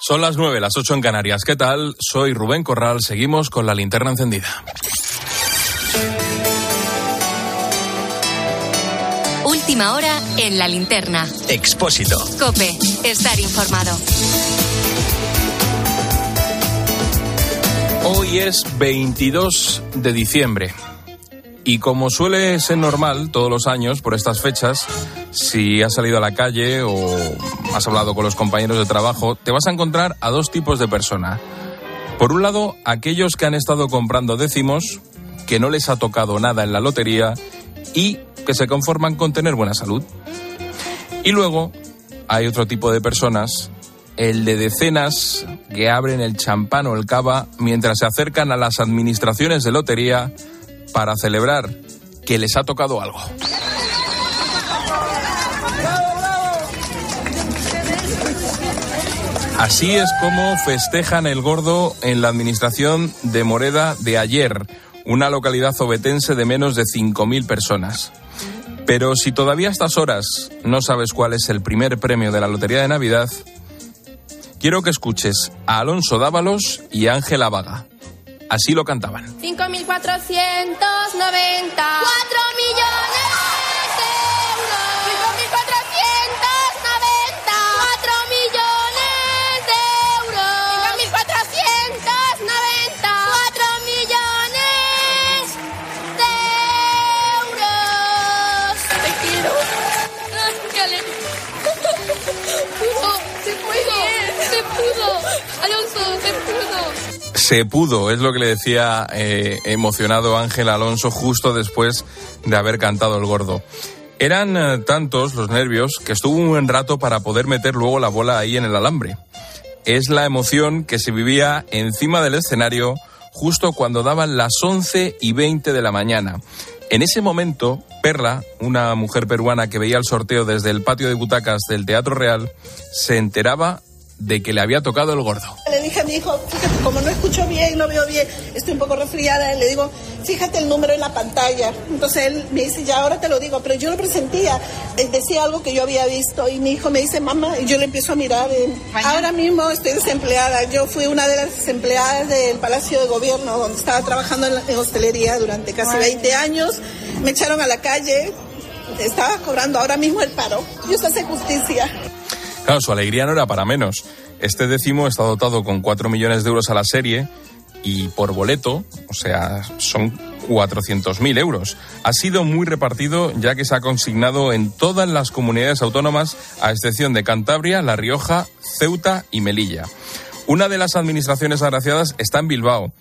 Son las nueve, las ocho en Canarias. ¿Qué tal? Soy Rubén Corral. Seguimos con la linterna encendida. Última hora en la linterna. Expósito. Cope. Estar informado. Hoy es 22 de diciembre. Y como suele ser normal todos los años por estas fechas, si has salido a la calle o has hablado con los compañeros de trabajo, te vas a encontrar a dos tipos de personas. Por un lado, aquellos que han estado comprando décimos, que no les ha tocado nada en la lotería y que se conforman con tener buena salud. Y luego hay otro tipo de personas, el de decenas que abren el champán o el cava mientras se acercan a las administraciones de lotería para celebrar que les ha tocado algo. Así es como festejan el gordo en la administración de Moreda de ayer, una localidad obetense de menos de 5.000 personas. Pero si todavía a estas horas no sabes cuál es el primer premio de la Lotería de Navidad, quiero que escuches a Alonso Dávalos y Ángela Vaga. Así lo cantaban. 5.490. 4 millones Se pudo, es lo que le decía eh, emocionado Ángel Alonso justo después de haber cantado el gordo. Eran eh, tantos los nervios que estuvo un buen rato para poder meter luego la bola ahí en el alambre. Es la emoción que se vivía encima del escenario justo cuando daban las 11 y 20 de la mañana. En ese momento, Perla, una mujer peruana que veía el sorteo desde el patio de butacas del Teatro Real, se enteraba de que le había tocado el gordo. Le dije a mi hijo, fíjate, como no escucho bien, no veo bien, estoy un poco resfriada, le digo, fíjate el número en la pantalla. Entonces él me dice, ya ahora te lo digo, pero yo lo presentía, él decía algo que yo había visto y mi hijo me dice, mamá, y yo le empiezo a mirar. eh, ahora mismo estoy desempleada, yo fui una de las desempleadas del Palacio de Gobierno, donde estaba trabajando en, la- en hostelería durante casi 20 años, me echaron a la calle, estaba cobrando ahora mismo el paro. Dios hace justicia. Claro, su alegría no era para menos. Este décimo está dotado con 4 millones de euros a la serie y por boleto, o sea, son 400.000 euros. Ha sido muy repartido ya que se ha consignado en todas las comunidades autónomas, a excepción de Cantabria, La Rioja, Ceuta y Melilla. Una de las administraciones agraciadas está en Bilbao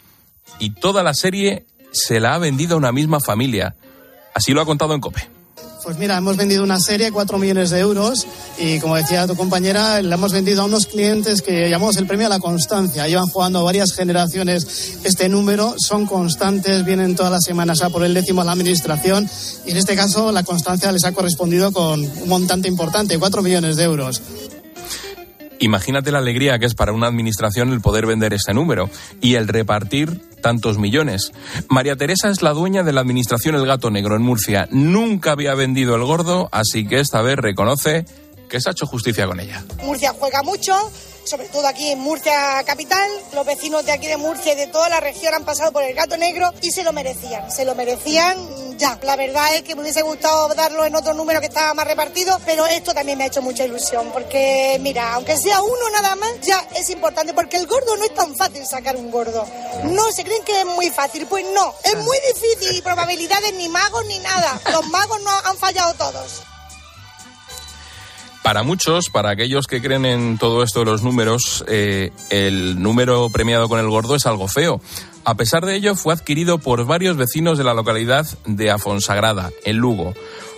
y toda la serie se la ha vendido a una misma familia. Así lo ha contado en COPE. Pues mira, hemos vendido una serie, 4 millones de euros, y como decía tu compañera, la hemos vendido a unos clientes que llamamos el premio a la constancia. Llevan jugando varias generaciones este número, son constantes, vienen todas las semanas a por el décimo a la administración, y en este caso la constancia les ha correspondido con un montante importante, 4 millones de euros. Imagínate la alegría que es para una administración el poder vender este número y el repartir tantos millones. María Teresa es la dueña de la administración El Gato Negro en Murcia. Nunca había vendido el gordo, así que esta vez reconoce que se ha hecho justicia con ella. Murcia juega mucho, sobre todo aquí en Murcia capital. Los vecinos de aquí de Murcia y de toda la región han pasado por el gato negro y se lo merecían. Se lo merecían ya. La verdad es que me hubiese gustado darlo en otro número que estaba más repartido, pero esto también me ha hecho mucha ilusión porque, mira, aunque sea uno nada más, ya es importante porque el gordo no es tan fácil sacar un gordo. No, se creen que es muy fácil. Pues no, es muy difícil y probabilidades ni magos ni nada. Los magos no han fallado todos. Para muchos, para aquellos que creen en todo esto de los números, eh, el número premiado con el gordo es algo feo. A pesar de ello, fue adquirido por varios vecinos de la localidad de Afonsagrada, en Lugo.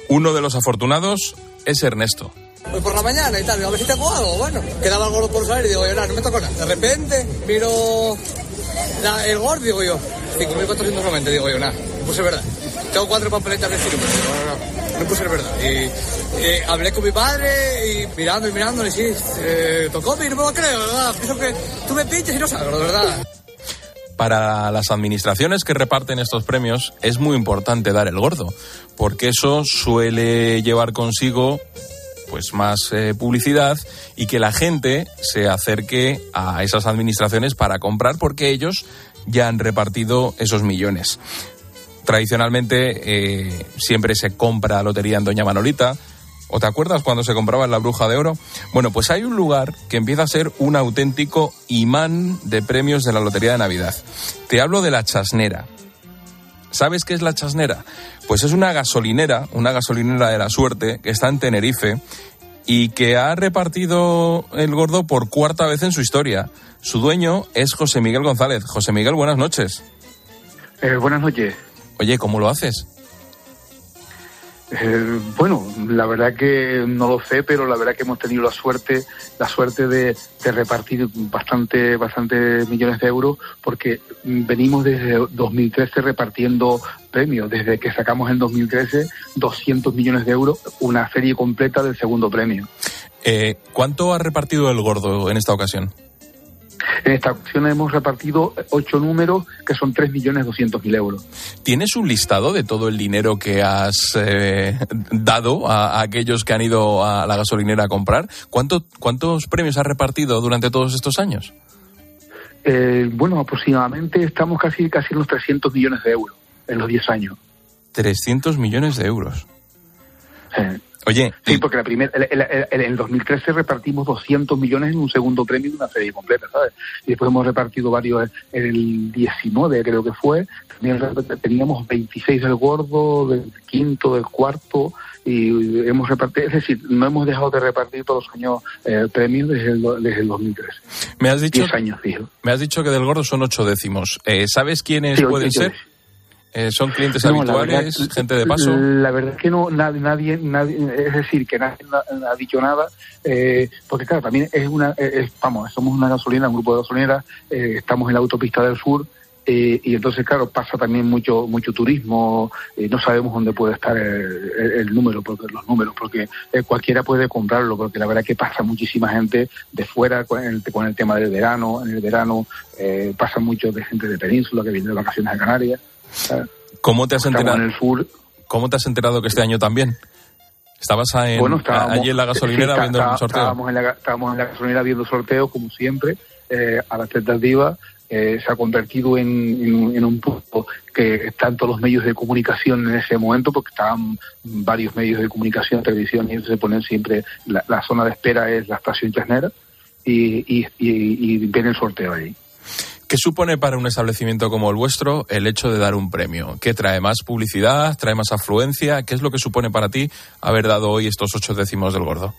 Uno de los afortunados es Ernesto. Pues por la mañana y tal, a ver si tengo algo, bueno. Quedaba el gordo por salir y digo, yo, no, me tocó nada. De repente miro la- el gordo, digo yo, 5.490, digo yo, nada, no puse verdad. Tengo cuatro papeletas de digo, no, no, no, no puse verdad. Y, hablé con mi padre y mirando y mirando, y sí, eh, tocó, y no me lo creo, ¿verdad? Pienso que tú me pinches y no salgo, verdad. Para las administraciones que reparten estos premios es muy importante dar el gordo, porque eso suele llevar consigo pues más eh, publicidad y que la gente se acerque a esas administraciones para comprar porque ellos ya han repartido esos millones. Tradicionalmente eh, siempre se compra lotería en Doña Manolita. ¿O te acuerdas cuando se compraba en la Bruja de Oro? Bueno, pues hay un lugar que empieza a ser un auténtico imán de premios de la Lotería de Navidad. Te hablo de la Chasnera. ¿Sabes qué es la Chasnera? Pues es una gasolinera, una gasolinera de la suerte, que está en Tenerife y que ha repartido el gordo por cuarta vez en su historia. Su dueño es José Miguel González. José Miguel, buenas noches. Eh, buenas noches. Oye, ¿cómo lo haces? Eh, bueno, la verdad que no lo sé, pero la verdad que hemos tenido la suerte, la suerte de, repartir bastante, bastante millones de euros, porque venimos desde 2013 repartiendo premios. Desde que sacamos en 2013 200 millones de euros, una serie completa del segundo premio. Eh, ¿Cuánto ha repartido el gordo en esta ocasión? En esta ocasión hemos repartido ocho números que son 3.200.000 euros. ¿Tienes un listado de todo el dinero que has eh, dado a, a, aquellos que han ido a la gasolinera a comprar? ¿Cuánto, ¿Cuántos premios has repartido durante todos estos años? Eh, bueno, aproximadamente estamos casi, casi en los 300 millones de euros en los 10 años. 300 millones de euros. Sí. Oye. Sí, porque la primera, en el 2013 repartimos 200 millones en un segundo premio de una serie completa, ¿sabes? Y después hemos repartido varios en el 19, creo que fue. También teníamos 26 del gordo, del quinto, del cuarto, y hemos repartido, es decir, no hemos dejado de repartir todos los años eh, premios desde el, desde el 2013. Me has dicho. 10 años, fijo. Me has dicho que del gordo son ocho décimos. Eh, ¿Sabes quiénes sí, pueden ser? Eh, ¿Son clientes no, habituales, verdad, gente de paso? La verdad es que no, nadie, nadie, nadie es decir, que nadie ha dicho nada, eh, porque claro, también es una, es, vamos, somos una gasolina, un grupo de gasolineras, eh, estamos en la autopista del sur, eh, y entonces, claro, pasa también mucho mucho turismo, no sabemos dónde puede estar el, el, el, número, porque los números, porque eh, cualquiera puede comprarlo, porque la verdad es que pasa muchísima gente de fuera con el, con el tema del verano, en el verano eh, pasa mucho de gente de península que viene de vacaciones a Canarias. ¿Cómo te has enterado? En el sur. ¿Cómo te has enterado que este año también? ¿Estabas en, bueno, allí en la gasolinera sí, viendo el sorteo? Estábamos en, la, estábamos en la gasolinera viendo sorteos, como siempre, eh, a las tentativas. Eh, se ha convertido en, en, en, un punto que están todos los medios de comunicación en ese momento, porque estaban varios medios de comunicación, televisión, y se ponen siempre, la, la zona de espera es la estación Chasnera, y, y, y, y viene el sorteo ahí. ¿Qué supone para un establecimiento como el vuestro el hecho de dar un premio? ¿Qué trae más publicidad? ¿Trae más afluencia? ¿Qué es lo que supone para ti haber dado hoy estos ocho décimos del gordo?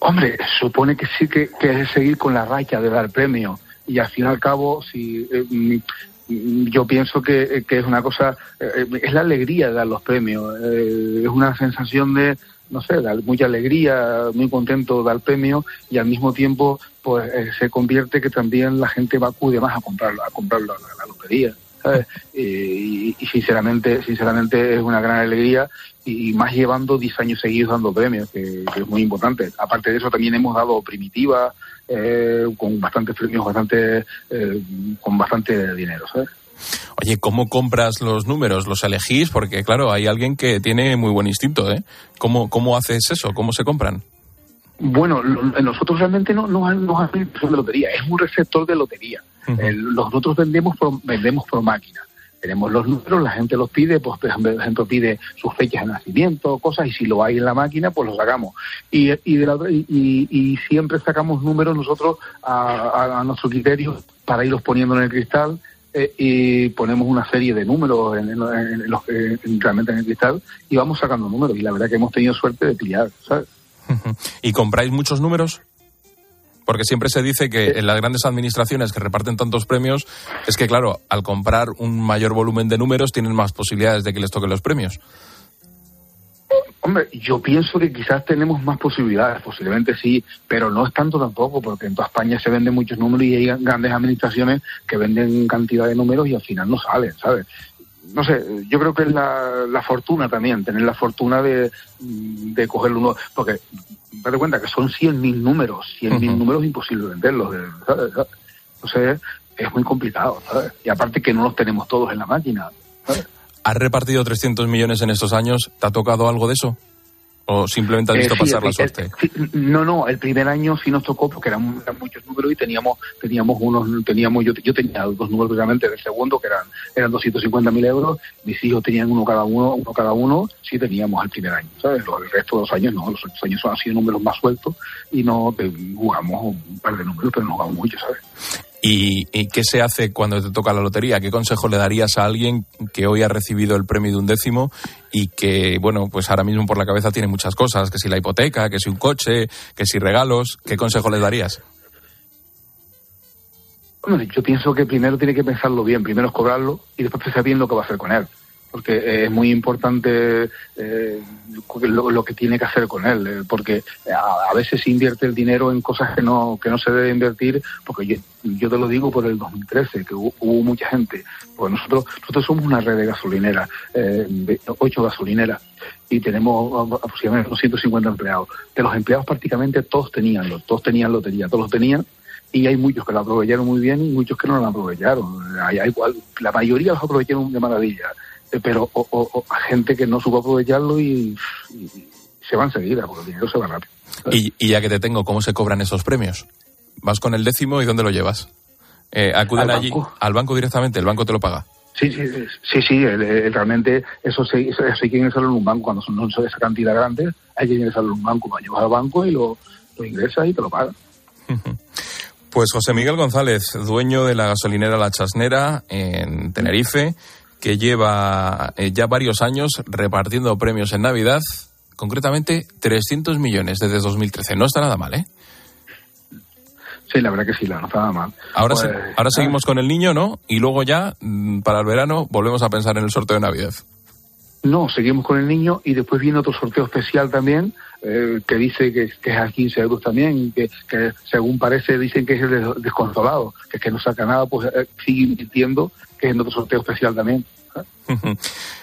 Hombre, supone que sí que, es seguir con la raya de dar premio. Y al fin y al cabo, si eh, yo pienso que, que, es una cosa, eh, es la alegría de dar los premios. Eh, es una sensación de, no sé, de mucha alegría, muy contento dar premio y al mismo tiempo pues eh, se convierte que también la gente va acude más a comprarlo, a comprar la, la, la lotería. ¿sabes? Y, y, sinceramente, sinceramente es una gran alegría y, más llevando 10 años seguidos dando premios, que, que, es muy importante. Aparte de eso también hemos dado primitiva, eh, con bastantes premios, bastante, eh, con bastante dinero, ¿sabes? Oye, ¿cómo compras los números? ¿Los elegís? Porque, claro, hay alguien que tiene muy buen instinto, ¿eh? ¿Cómo, cómo haces eso? ¿Cómo se compran? Bueno, nosotros realmente no nos no, no de lotería, es un receptor de lotería. Uh -huh. El, nosotros vendemos por, vendemos por máquina. Tenemos los números, la gente los pide, pues por ejemplo pide sus fechas de nacimiento, cosas, y si lo hay en la máquina, pues lo sacamos. Y, y, de la, y, y siempre sacamos números nosotros a, a, a nuestro criterio para irlos poniendo en el cristal eh, y ponemos una serie de números en, en, en los, en, realmente en el cristal y vamos sacando números y la verdad que hemos tenido suerte de pillar, ¿sabes? ¿Y compráis muchos números? Porque siempre se dice que en las grandes administraciones que reparten tantos premios es que, claro, al comprar un mayor volumen de números tienen más posibilidades de que les toquen los premios. Hombre, yo pienso que quizás tenemos más posibilidades, posiblemente sí, pero no es tanto tampoco, porque en toda España se venden muchos números y hay grandes administraciones que venden cantidad de números y al final no salen, ¿sabes? No sé, yo creo que es la, la fortuna también, tener la fortuna de, de cogerlo uno, porque date cuenta que son 100.000 números, 100.000 uh -huh. números imposible venderlos, ¿sabes? Entonces es muy complicado, ¿sabes? Y aparte que no los tenemos todos en la máquina, ¿sabes? ¿Has repartido 300 millones en estos años? ¿Te ha tocado algo de eso? ¿O simplemente has Eh, visto sí, pasar el- la el- suerte? no, no, el primer año sí nos tocó porque eran, eran muchos números y teníamos teníamos unos, teníamos yo, yo tenía dos números precisamente del segundo que eran eran 250.000 euros, mis hijos tenían uno cada uno, uno cada uno, sí teníamos el primer año, ¿sabes? El resto de los años no, los otros años han sido números más sueltos y no eh, jugamos un par de números, pero no jugamos mucho, ¿sabes? ¿Y, qué se hace cuando te toca la lotería? ¿Qué consejo le darías a alguien que hoy ha recibido el premio de un décimo y que, bueno, pues ahora mismo por la cabeza tiene muchas cosas? Que si la hipoteca, que si un coche, que si regalos. ¿Qué consejo le darías? Hombre, yo pienso que primero tiene que pensarlo bien, primero es cobrarlo y después pensar bien lo que va a hacer con él. Porque es muy importante eh, lo, que tiene que hacer con él, eh, porque a, veces se invierte el dinero en cosas que no que no se debe invertir, porque yo, te lo digo por el 2013, que hubo, hubo mucha gente, pues nosotros nosotros somos una red de gasolineras, eh, ocho gasolineras, y tenemos aproximadamente 250 empleados. De los empleados prácticamente todos tenían, todos tenían lotería, todos lo tenían, y hay muchos que la aprovecharon muy bien y muchos que no la aprovecharon. Hay, hay- la mayoría los aprovecharon de maravilla, pero o, o- o a gente que no supo aprovecharlo y, y se va enseguida, porque el dinero se va rápido. Y, y ya que te tengo, ¿cómo se cobran esos premios? ¿Vas con el décimo y dónde lo llevas? Eh, ¿Acuden Al allí banco. al banco directamente? ¿El banco te lo paga? Sí, sí, sí, sí, sí, el- el- realmente eso, se, eso, eso hay que ingresarlo en un banco. Cuando son, no son esa cantidad grande, hay que ingresarlo en un banco. Lo llevas al banco y lo, lo ingresas y te lo pagan. Pues José Miguel González, dueño de la gasolinera La Chasnera en Tenerife, que lleva eh, ya varios años repartiendo premios en Navidad, concretamente 300 millones desde 2013. No está nada mal, ¿eh? Sí, la verdad que sí, la no está nada mal. Ahora, Pues, se- ahora seguimos con el niño, ¿no? Y luego ya, mm, para el verano, volvemos a pensar en el sorteo de Navidad. No, seguimos con el niño y después viene otro sorteo especial también eh, que dice que, que es a 15 euros también y que, que según parece dicen que es el des- desconsolado, que es que no saca nada, pues eh, sigue invirtiendo en otro sorteo especial también.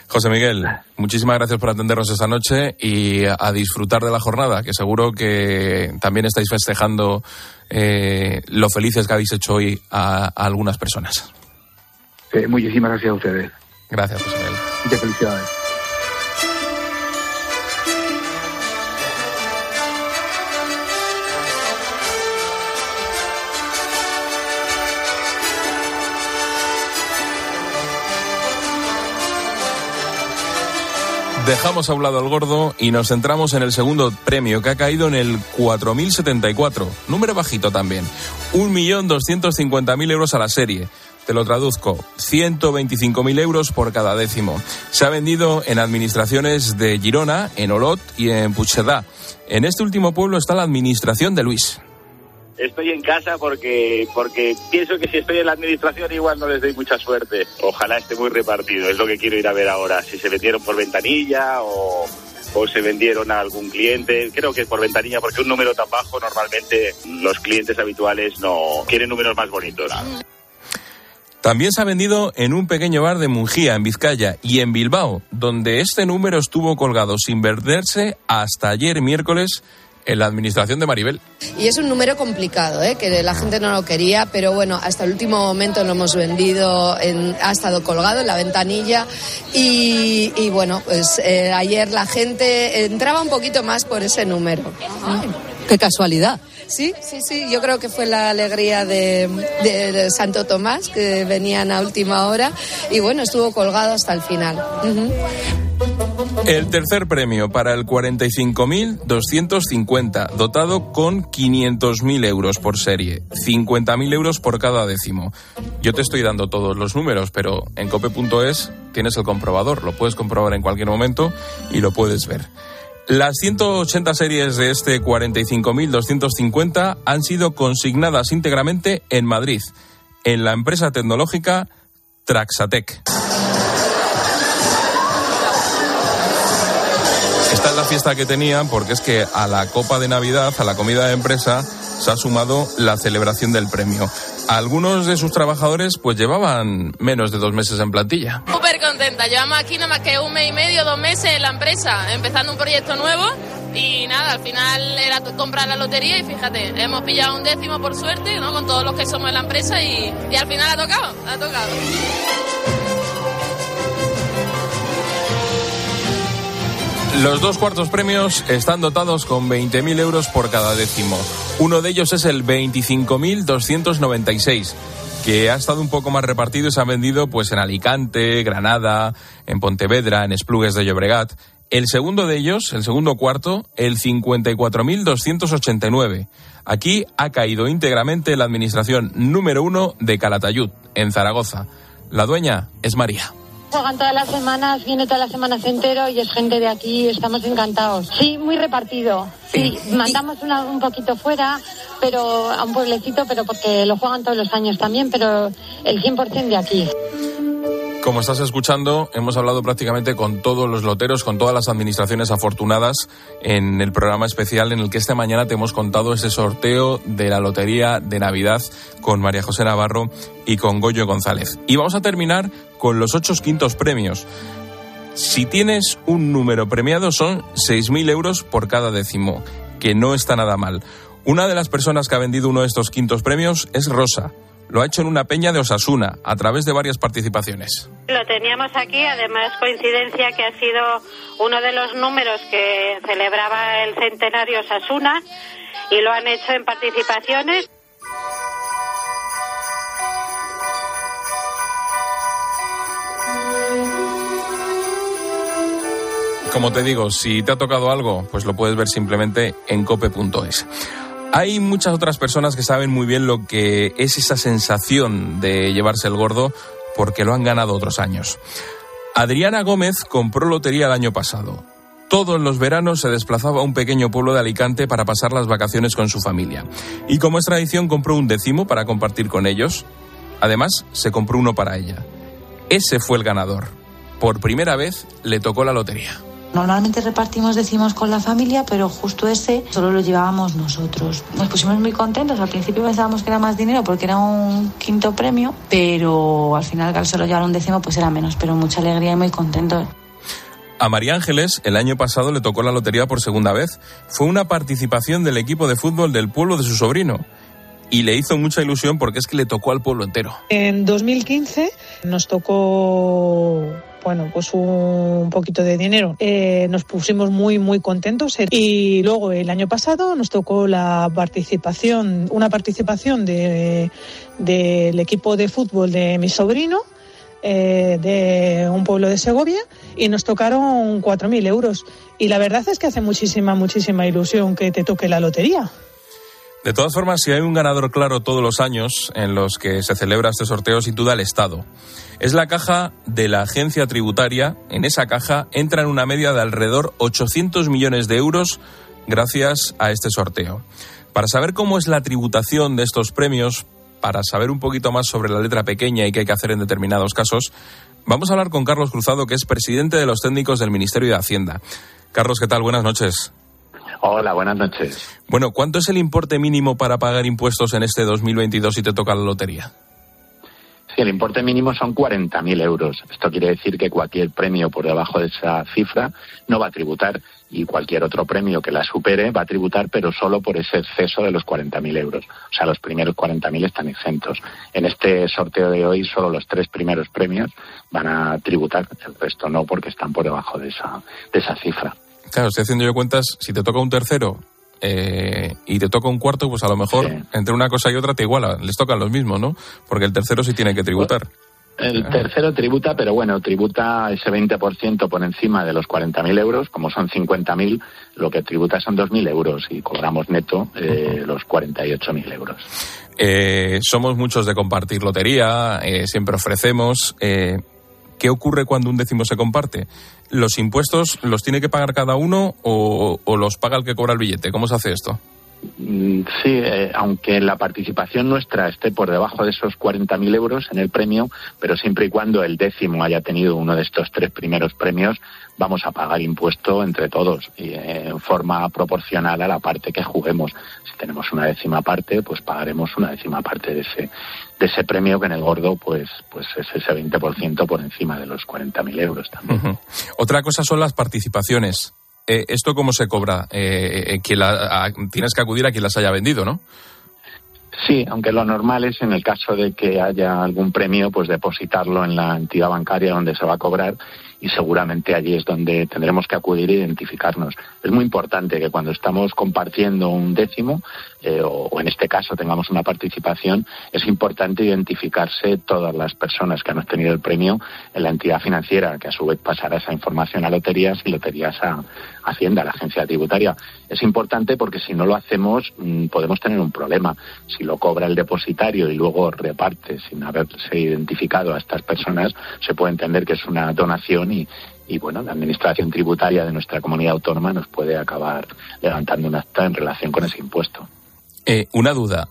José Miguel, muchísimas gracias por atendernos esta noche y a, disfrutar de la jornada, que seguro que también estáis festejando eh, lo felices que habéis hecho hoy a, a algunas personas. Eh, muchísimas gracias a ustedes. Gracias, José Miguel. Muchas felicidades. Dejamos a un lado al gordo y nos centramos en el segundo premio que ha caído en el 4.074. Número bajito también. 1.250.000 euros a la serie. Te lo traduzco. 125.000 euros por cada décimo. Se ha vendido en administraciones de Girona, en Olot y en Puigcerdá. En este último pueblo está la administración de Luis. Estoy en casa porque, porque pienso que si estoy en la administración igual no les doy mucha suerte. Ojalá esté muy repartido, es lo que quiero ir a ver ahora. Si se vendieron por ventanilla o, o se vendieron a algún cliente. Creo que por ventanilla, porque un número tan bajo normalmente los clientes habituales no quieren números más bonitos. También se ha vendido en un pequeño bar de Mungía, en Vizcaya, y en Bilbao, donde este número estuvo colgado sin venderse hasta ayer miércoles en la administración de Maribel. Y es un número complicado, ¿eh? que la gente no lo quería, pero bueno, hasta el último momento lo hemos vendido, en- ha estado colgado en la ventanilla y, y bueno, pues eh, ayer la gente entraba un poquito más por ese número. Qué casualidad. Sí, sí, sí, yo creo que fue la alegría de, de- de Santo Tomás, que venían a última hora y bueno, estuvo colgado hasta el final. Ujú. El tercer premio para el 45.250, dotado con 500.000 euros por serie, 50.000 euros por cada décimo. Yo te estoy dando todos los números, pero en cope.es tienes el comprobador, lo puedes comprobar en cualquier momento y lo puedes ver. Las 180 series de este 45.250 han sido consignadas íntegramente en Madrid, en la empresa tecnológica Traxatec. La fiesta que tenían porque es que a la copa de Navidad, a la comida de empresa, se ha sumado la celebración del premio. Algunos de sus trabajadores pues llevaban menos de dos meses en plantilla. Súper contenta. Llevamos aquí nada más que un mes y medio, dos meses en la empresa, empezando un proyecto nuevo. Y nada, al final era comprar la lotería y fíjate, hemos pillado un décimo por suerte, ¿no? Con todos los que somos en la empresa y, y al final ha tocado, ha tocado. Los dos cuartos premios están dotados con 20.000 euros por cada décimo. Uno de ellos es el 25.296 que ha estado un poco más repartido y se ha vendido pues en Alicante, Granada, en Pontevedra, en Esplugues de Llobregat. El segundo de ellos, el segundo cuarto, el 54.289. Aquí ha caído íntegramente la administración número uno de Calatayud, en Zaragoza. La dueña es María. Juegan todas las semanas, viene todas las semanas entero y es gente de aquí, estamos encantados. Sí, muy repartido. Sí, mandamos un poquito fuera, pero a un pueblecito, pero porque lo juegan todos los años también, pero el 100% de aquí. Como estás escuchando, hemos hablado prácticamente con todos los loteros, con todas las administraciones afortunadas en el programa especial en el que esta mañana te hemos contado ese sorteo de la Lotería de Navidad con María José Navarro y con Goyo González. Y vamos a terminar con los ocho quintos premios. Si tienes un número premiado son 6.000 euros por cada décimo, que no está nada mal. Una de las personas que ha vendido uno de estos quintos premios es Rosa lo ha hecho en una peña de Osasuna, a través de varias participaciones. Lo teníamos aquí, además coincidencia que ha sido uno de los números que celebraba el centenario Osasuna y lo han hecho en participaciones. Como te digo, si te ha tocado algo, pues lo puedes ver simplemente en cope.es. Hay muchas otras personas que saben muy bien lo que es esa sensación de llevarse el gordo porque lo han ganado otros años. Adriana Gómez compró lotería el año pasado. Todos los veranos se desplazaba a un pequeño pueblo de Alicante para pasar las vacaciones con su familia. Y como es tradición, compró un décimo para compartir con ellos. Además, se compró uno para ella. Ese fue el ganador. Por primera vez le tocó la lotería. Normalmente repartimos decimos con la familia, pero justo ese solo lo llevábamos nosotros. Nos pusimos muy contentos. Al principio pensábamos que era más dinero porque era un quinto premio, pero al final al solo llevar un décimo pues era menos, pero mucha alegría y muy contentos. A María Ángeles el año pasado le tocó la lotería por segunda vez. Fue una participación del equipo de fútbol del pueblo de su sobrino y le hizo mucha ilusión porque es que le tocó al pueblo entero. En 2015 nos tocó bueno, pues un poquito de dinero. Eh, nos pusimos muy, muy contentos y luego el año pasado nos tocó la participación, una participación de, del equipo de fútbol de mi sobrino. Eh, de un pueblo de Segovia y nos tocaron 4.000 euros. Y la verdad es que hace muchísima, muchísima ilusión que te toque la lotería. De todas formas, si hay un ganador claro todos los años en los que se celebra este sorteo, sin duda el Estado. Es la caja de la agencia tributaria. En esa caja entran una media de alrededor 800 millones de euros gracias a este sorteo. Para saber cómo es la tributación de estos premios, para saber un poquito más sobre la letra pequeña y qué hay que hacer en determinados casos, vamos a hablar con Carlos Cruzado, que es presidente de los técnicos del Ministerio de Hacienda. Carlos, ¿qué tal? Buenas noches. Hola, buenas noches. Bueno, ¿cuánto es el importe mínimo para pagar impuestos en este 2022 si te toca la lotería? Sí, el importe mínimo son 40.000 euros. Esto quiere decir que cualquier premio por debajo de esa cifra no va a tributar y cualquier otro premio que la supere va a tributar, pero solo por ese exceso de los 40.000 euros. O sea, los primeros 40.000 están exentos. En este sorteo de hoy, solo los tres primeros premios van a tributar, el resto no, porque están por debajo de esa, de esa cifra. Claro, estoy haciendo yo cuentas, si te toca un tercero eh, y te toca un cuarto, pues a lo mejor entre una cosa y otra te iguala, les tocan los mismos, ¿no? Porque el tercero sí tiene que tributar. El tercero tributa, pero bueno, tributa ese 20% por encima de los 40.000 euros, como son 50.000, lo que tributa son 2.000 euros y cobramos neto eh, los 48.000 euros. Eh, somos muchos de compartir lotería, eh, siempre ofrecemos. ¿Qué ocurre cuando un décimo se comparte? ¿Los impuestos los tiene que pagar cada uno o, los paga el que cobra el billete? ¿Cómo se hace esto? Mm, sí, eh, aunque la participación nuestra esté por debajo de esos 40.000 euros en el premio, pero siempre y cuando el décimo haya tenido uno de estos tres primeros premios, vamos a pagar impuesto entre todos y en forma proporcional a la parte que juguemos. Si tenemos una décima parte, pues pagaremos una décima parte de ese, de ese premio que en el gordo pues, pues es ese 20% por encima de los 40.000 euros también. Otra cosa son las participaciones. Eh, ¿Esto cómo se cobra? Eh, eh, que la, tienes que acudir a quien las haya vendido, ¿no? Sí, aunque lo normal es en el caso de que haya algún premio, pues depositarlo en la entidad bancaria donde se va a cobrar y seguramente allí es donde tendremos que acudir e identificarnos. Es muy importante que cuando estamos compartiendo un décimo, eh, o, o, en este caso tengamos una participación, es importante identificarse todas las personas que han obtenido el premio en la entidad financiera, que a su vez pasará esa información a loterías y loterías a Hacienda, la agencia tributaria. Es importante porque si no lo hacemos mmm, podemos tener un problema. Si lo cobra el depositario y luego reparte sin haberse identificado a estas personas, se puede entender que es una donación y, y bueno, la administración tributaria de nuestra comunidad autónoma nos puede acabar levantando un acta en relación con ese impuesto. Eh, una duda.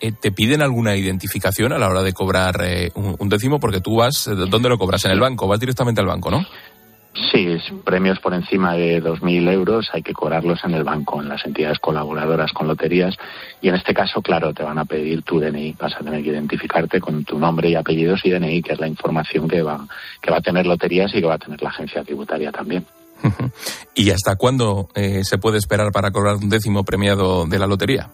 Eh, ¿Te piden alguna identificación a la hora de cobrar eh, un, un, décimo? Porque tú vas, ¿dónde lo cobras? En el banco, vas directamente al banco, ¿no? Sí, premios por encima de 2.000 euros hay que cobrarlos en el banco, en las entidades colaboradoras con loterías. Y en este caso, claro, te van a pedir tu DNI. Vas a tener que identificarte con tu nombre y apellidos y DNI, que es la información que va, que va a tener loterías y que va a tener la agencia tributaria también. ¿Y hasta cuándo eh, se puede esperar para cobrar un décimo premiado de la lotería?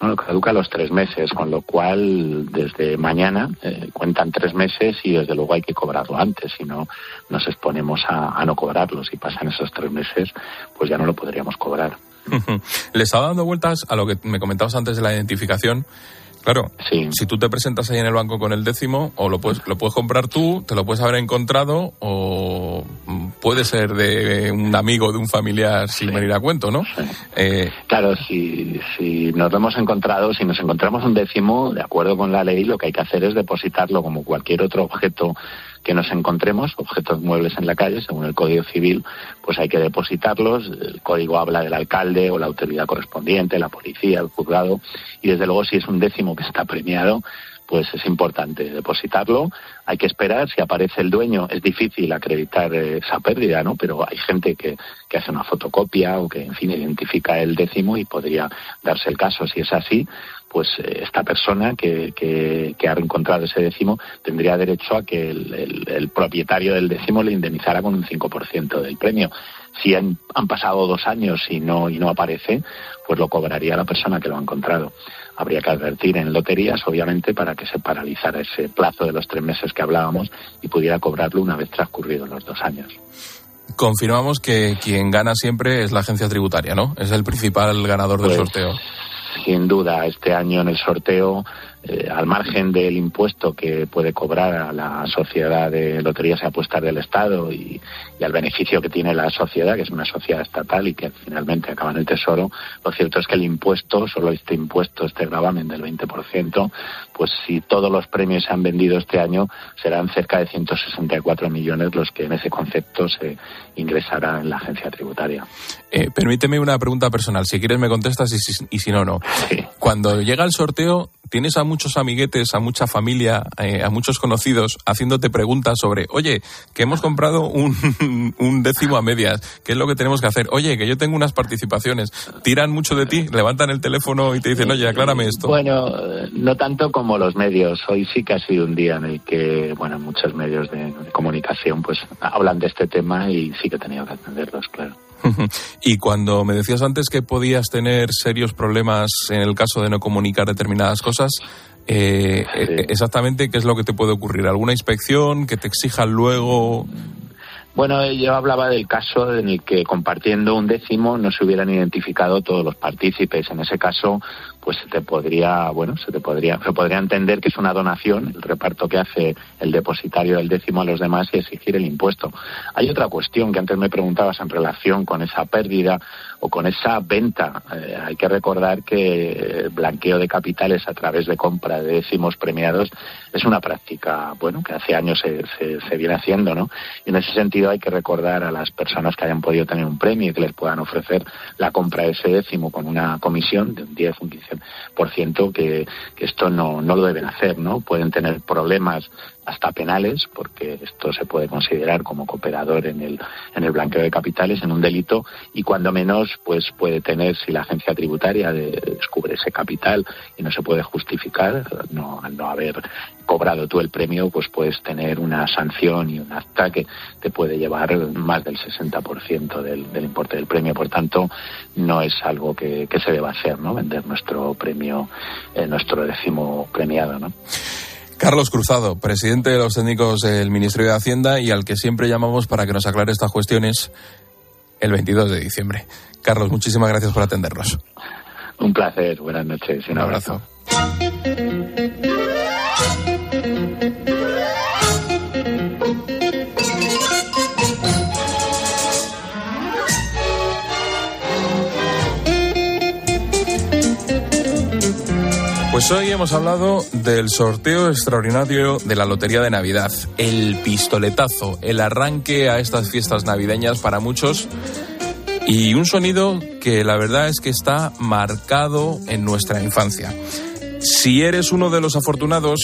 Bueno, caduca los tres meses, con lo cual desde mañana eh, cuentan tres meses y desde luego hay que cobrarlo antes, si no nos exponemos a, a, no cobrarlo. Si pasan esos tres meses, pues ya no lo podríamos cobrar. Le estaba dando vueltas a lo que me comentabas antes de la identificación. Claro, sí. si tú te presentas ahí en el banco con el décimo, o lo puedes, lo puedes comprar tú, te lo puedes haber encontrado, o puede ser de un amigo, de un familiar, sin sí. venir a cuento, ¿no? Sí. Eh, claro, si, si nos lo hemos encontrado, si nos encontramos un décimo, de acuerdo con la ley, lo que hay que hacer es depositarlo como cualquier otro objeto que nos encontremos, objetos muebles en la calle, según el Código Civil, pues hay que depositarlos. El código habla del alcalde o la autoridad correspondiente, la policía, el juzgado, y desde luego si es un décimo que está premiado, pues es importante depositarlo. Hay que esperar, si aparece el dueño, es difícil acreditar esa pérdida, ¿no? Pero hay gente que, que hace una fotocopia o que, en fin, identifica el décimo y podría darse el caso. Si es así, pues esta persona que, que, que, ha encontrado ese décimo tendría derecho a que el, el, el propietario del décimo le indemnizara con un 5% del premio. Si han, han, pasado dos años y no, y no aparece, pues lo cobraría la persona que lo ha encontrado. Habría que advertir en loterías, obviamente, para que se paralizara ese plazo de los tres meses que hablábamos y pudiera cobrarlo una vez transcurridos los dos años. Confirmamos que quien gana siempre es la agencia tributaria, ¿no? Es el principal ganador del pues, sorteo sin duda este año en el sorteo, eh, al margen del impuesto que puede cobrar a la sociedad de loterías y apuestas del Estado y, al beneficio que tiene la sociedad, que es una sociedad estatal y que finalmente acaba en el Tesoro, lo cierto es que el impuesto, solo este impuesto, este gravamen del 20%, pues si todos los premios se han vendido este año, serán cerca de 164 millones los que en ese concepto se ingresará en la agencia tributaria. Eh, permíteme una pregunta personal, si quieres me contestas y si no, no. Sí. Cuando llega el sorteo, ¿tienes a muchos amiguetes, a mucha familia, eh, a muchos conocidos haciéndote preguntas sobre, oye, que hemos comprado un, un, décimo a medias, ¿qué es lo que tenemos que hacer? Oye, que yo tengo unas participaciones, ¿tiran mucho de ti? ¿Levantan el teléfono y te dicen, oye, aclárame esto? Bueno, no tanto como los medios. Hoy sí que ha sido un día en el que, bueno, muchos medios de, de comunicación pues hablan de este tema y sí que he tenido que atenderlos, claro. Y cuando me decías antes que podías tener serios problemas en el caso de no comunicar determinadas cosas, eh, sí. exactamente qué es lo que te puede ocurrir? ¿Alguna inspección que te exijan luego? Bueno, yo hablaba del caso en el que compartiendo un décimo no se hubieran identificado todos los partícipes. En ese caso, pues se te podría, bueno, se te podría, se podría entender que es una donación, el reparto que hace el depositario del décimo a los demás y exigir el impuesto. Hay otra cuestión que antes me preguntabas en relación con esa pérdida o con esa venta. Eh, hay que recordar que el blanqueo de capitales a través de compra de décimos premiados es una práctica, bueno, que hace años se, se, se viene haciendo, ¿no? Y en ese sentido hay que recordar a las personas que hayan podido tener un premio y que les puedan ofrecer la compra de ese décimo con una comisión de un 10, un 15%, que, que esto no, no lo deben hacer, ¿no? Pueden tener problemas hasta penales, porque esto se puede considerar como cooperador en el, en el blanqueo de capitales, en un delito, y cuando menos, pues puede tener, si la agencia tributaria de, descubre ese capital y no se puede justificar, no, al no haber cobrado tú el premio, pues puedes tener una sanción y un acta que te puede llevar más del 60% del, del importe del premio. Por tanto, no es algo que, que se deba hacer, ¿no? Vender nuestro nuestro premio, eh, nuestro décimo premiado, ¿no? Carlos Cruzado, presidente de los técnicos del Ministerio de Hacienda y al que siempre llamamos para que nos aclare estas cuestiones el 22 de diciembre. Carlos, muchísimas gracias por atendernos. Un placer, buenas noches y un, abrazo. Pues hoy hemos hablado del sorteo extraordinario de la Lotería de Navidad, el pistoletazo, el arranque a estas fiestas navideñas para muchos y un sonido que la verdad es que está marcado en nuestra infancia. Si eres uno de los afortunados,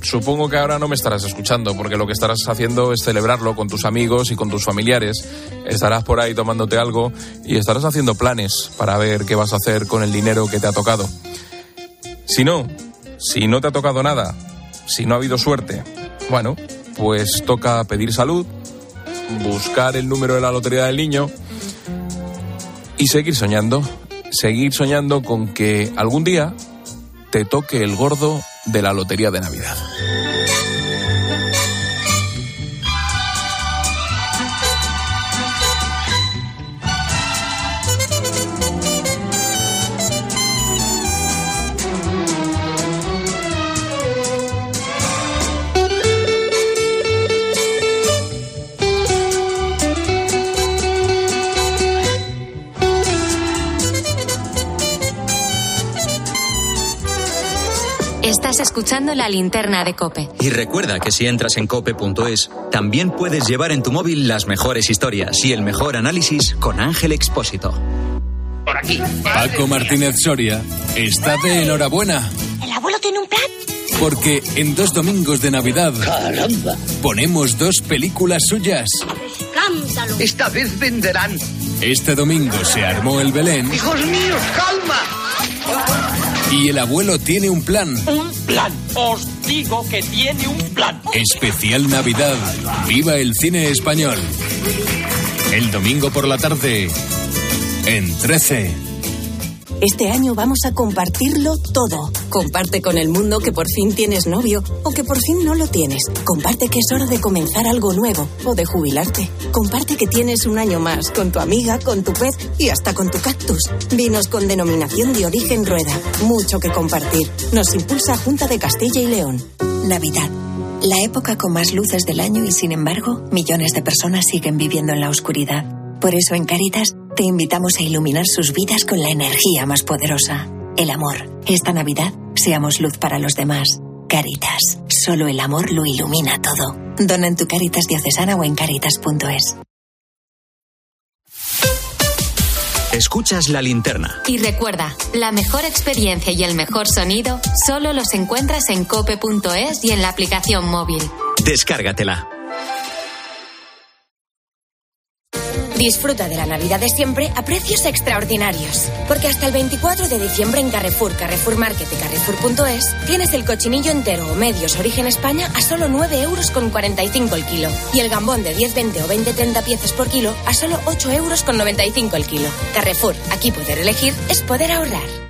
supongo que ahora no me estarás escuchando, porque lo que estarás haciendo es celebrarlo con tus amigos y con tus familiares. Estarás por ahí tomándote algo y estarás haciendo planes para ver qué vas a hacer con el dinero que te ha tocado. Si no, si no te ha tocado nada, si no ha habido suerte, bueno, pues toca pedir salud, buscar el número de la Lotería del Niño y seguir soñando, seguir soñando con que algún día te toque el gordo de la Lotería de Navidad. Escuchando la linterna de Cope. Y recuerda que si entras en cope.es, también puedes llevar en tu móvil las mejores historias y el mejor análisis con Ángel Expósito. Por aquí. Paco Martínez Soria está de enhorabuena. ¿El abuelo tiene un plan? Porque en dos domingos de Navidad. ¡Caramba! Ponemos dos películas suyas. ¡Escándalo! Esta vez venderán. Este domingo se armó el Belén. ¡Hijos míos, calma! Y el abuelo tiene un plan. Un plan. Os digo que tiene un plan. Especial Navidad. Viva el cine español. El domingo por la tarde. En 13. Este año vamos a compartirlo todo. Comparte con el mundo que por fin tienes novio o que por fin no lo tienes. Comparte que es hora de comenzar algo nuevo o de jubilarte. Comparte que tienes un año más con tu amiga, con tu pez y hasta con tu cactus. Vinos con denominación de origen rueda. Mucho que compartir. Nos impulsa Junta de Castilla y León. Navidad. La época con más luces del año y sin embargo, millones de personas siguen viviendo en la oscuridad. Por eso en Caritas te invitamos a iluminar sus vidas con la energía más poderosa, el amor. Esta Navidad, seamos luz para los demás. Caritas, solo el amor lo ilumina todo. Dona en tu Caritas diocesana o en caritas.es. Escuchas la linterna. Y recuerda, la mejor experiencia y el mejor sonido solo los encuentras en cope.es y en la aplicación móvil. Descárgatela. Disfruta de la Navidad de siempre a precios extraordinarios. Porque hasta el 24 de diciembre en Carrefour, Carrefour Market y Carrefour.es tienes el cochinillo entero o medios origen España a solo 9 euros con 45 el kilo. Y el gambón de 10, 20 o 20, 30 piezas por kilo a solo 8 euros con 95 el kilo. Carrefour, aquí poder elegir es poder ahorrar.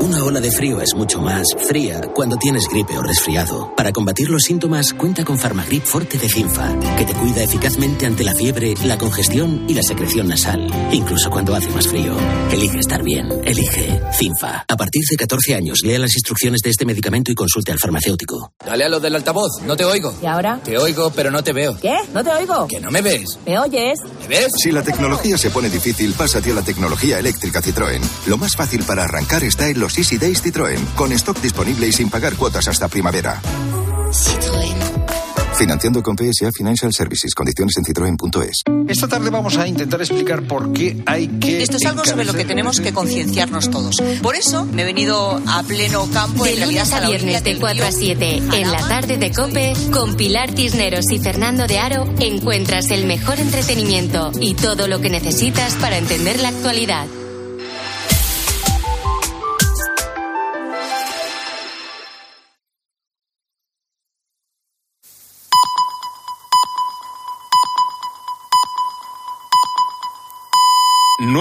Una ola de frío es mucho más fría cuando tienes gripe o resfriado. Para combatir los síntomas, cuenta con Farmagrip Forte de Cinfa, que te cuida eficazmente ante la fiebre, la congestión y la secreción nasal, incluso cuando hace más frío. Elige estar bien. Elige Cinfa. A partir de 14 años, lea las instrucciones de este medicamento y consulte al farmacéutico. Dale a lo del altavoz, no te oigo. ¿Y ahora? Te oigo, pero no te veo. ¿Qué? ¿No te oigo? Que no me ves. ¿Me oyes? ¿Me ves? Si la tecnología se pone difícil, pásate a la tecnología eléctrica Citroën. Lo más fácil para arrancar está en los Easy Days Citroën, con stock disponible y sin pagar cuotas hasta primavera. Citroën. Financiando con PSA Financial Services. Condiciones en citroen.es. Esta tarde vamos a intentar explicar por qué hay que. Esto es algo sobre lo que tenemos que concienciarnos todos. Por eso me he venido a pleno campo De en realidad lunes a viernes de del 4 a río 7 en la tarde de Cope con Pilar Cisneros y Fernando de Aro encuentras el mejor entretenimiento y todo lo que necesitas para entender la actualidad.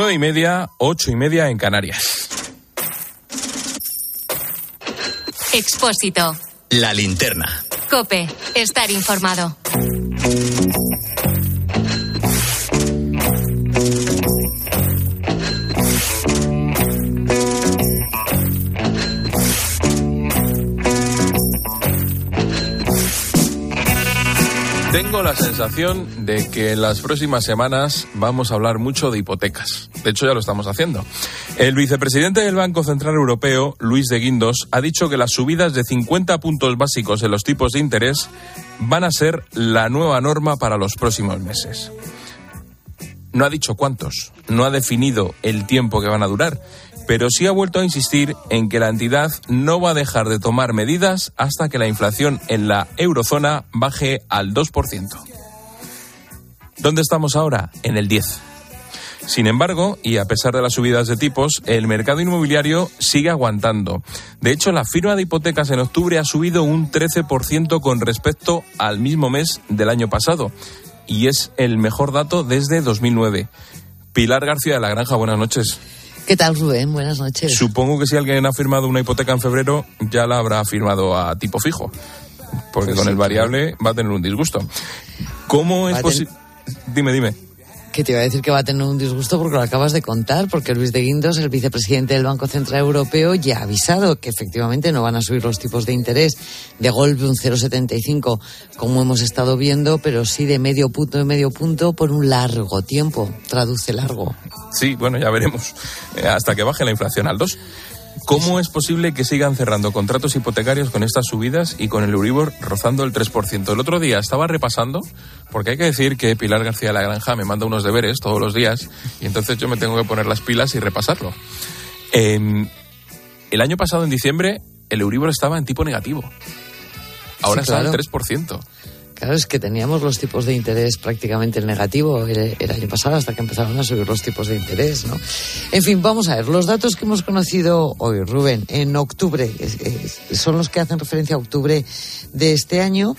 Nueve y media, ocho y media en Canarias. Expósito. La linterna. Cope. Estar informado. Tengo la sensación de que en las próximas semanas vamos a hablar mucho de hipotecas. De hecho, ya lo estamos haciendo. El vicepresidente del Banco Central Europeo, Luis de Guindos, ha dicho que las subidas de 50 puntos básicos en los tipos de interés van a ser la nueva norma para los próximos meses. No ha dicho cuántos, no ha definido el tiempo que van a durar, pero sí ha vuelto a insistir en que la entidad no va a dejar de tomar medidas hasta que la inflación en la eurozona baje al 2%. ¿Dónde estamos ahora? En el 10. Sin embargo, y a pesar de las subidas de tipos, el mercado inmobiliario sigue aguantando. De hecho, la firma de hipotecas en octubre ha subido un 13% con respecto al mismo mes del año pasado, y es el mejor dato desde 2009. Pilar García de la Granja, buenas noches. ¿Qué tal, Rubén? Buenas noches. Supongo que si alguien ha firmado una hipoteca en febrero, ya la habrá firmado a tipo fijo. Porque Pues con sí, el variable va a tener un disgusto. ¿Cómo es posible? Dime, dime. Que te iba a decir que va a tener un disgusto porque lo acabas de contar, porque Luis de Guindos, el vicepresidente del Banco Central Europeo, ya ha avisado que efectivamente no van a subir los tipos de interés de golpe un 0,75, como hemos estado viendo, pero sí de medio punto de medio punto por un largo tiempo. Traduce largo. Sí, bueno, ya veremos. Eh, hasta que baje la inflación al 2. ¿Cómo es posible que sigan cerrando contratos hipotecarios con estas subidas y con el Euribor rozando el 3%? El otro día estaba repasando, porque hay que decir que Pilar García de la Granja me manda unos deberes todos los días y entonces yo me tengo que poner las pilas y repasarlo. Eh, el año pasado, en diciembre, el Euribor estaba en tipo negativo. Ahora Sí, claro. está al 3%. Claro, es que teníamos los tipos de interés prácticamente en negativo el, el año pasado hasta que empezaron a subir los tipos de interés, ¿no? En fin, vamos a ver, los datos que hemos conocido hoy, Rubén, en octubre, son los que hacen referencia a octubre de este año,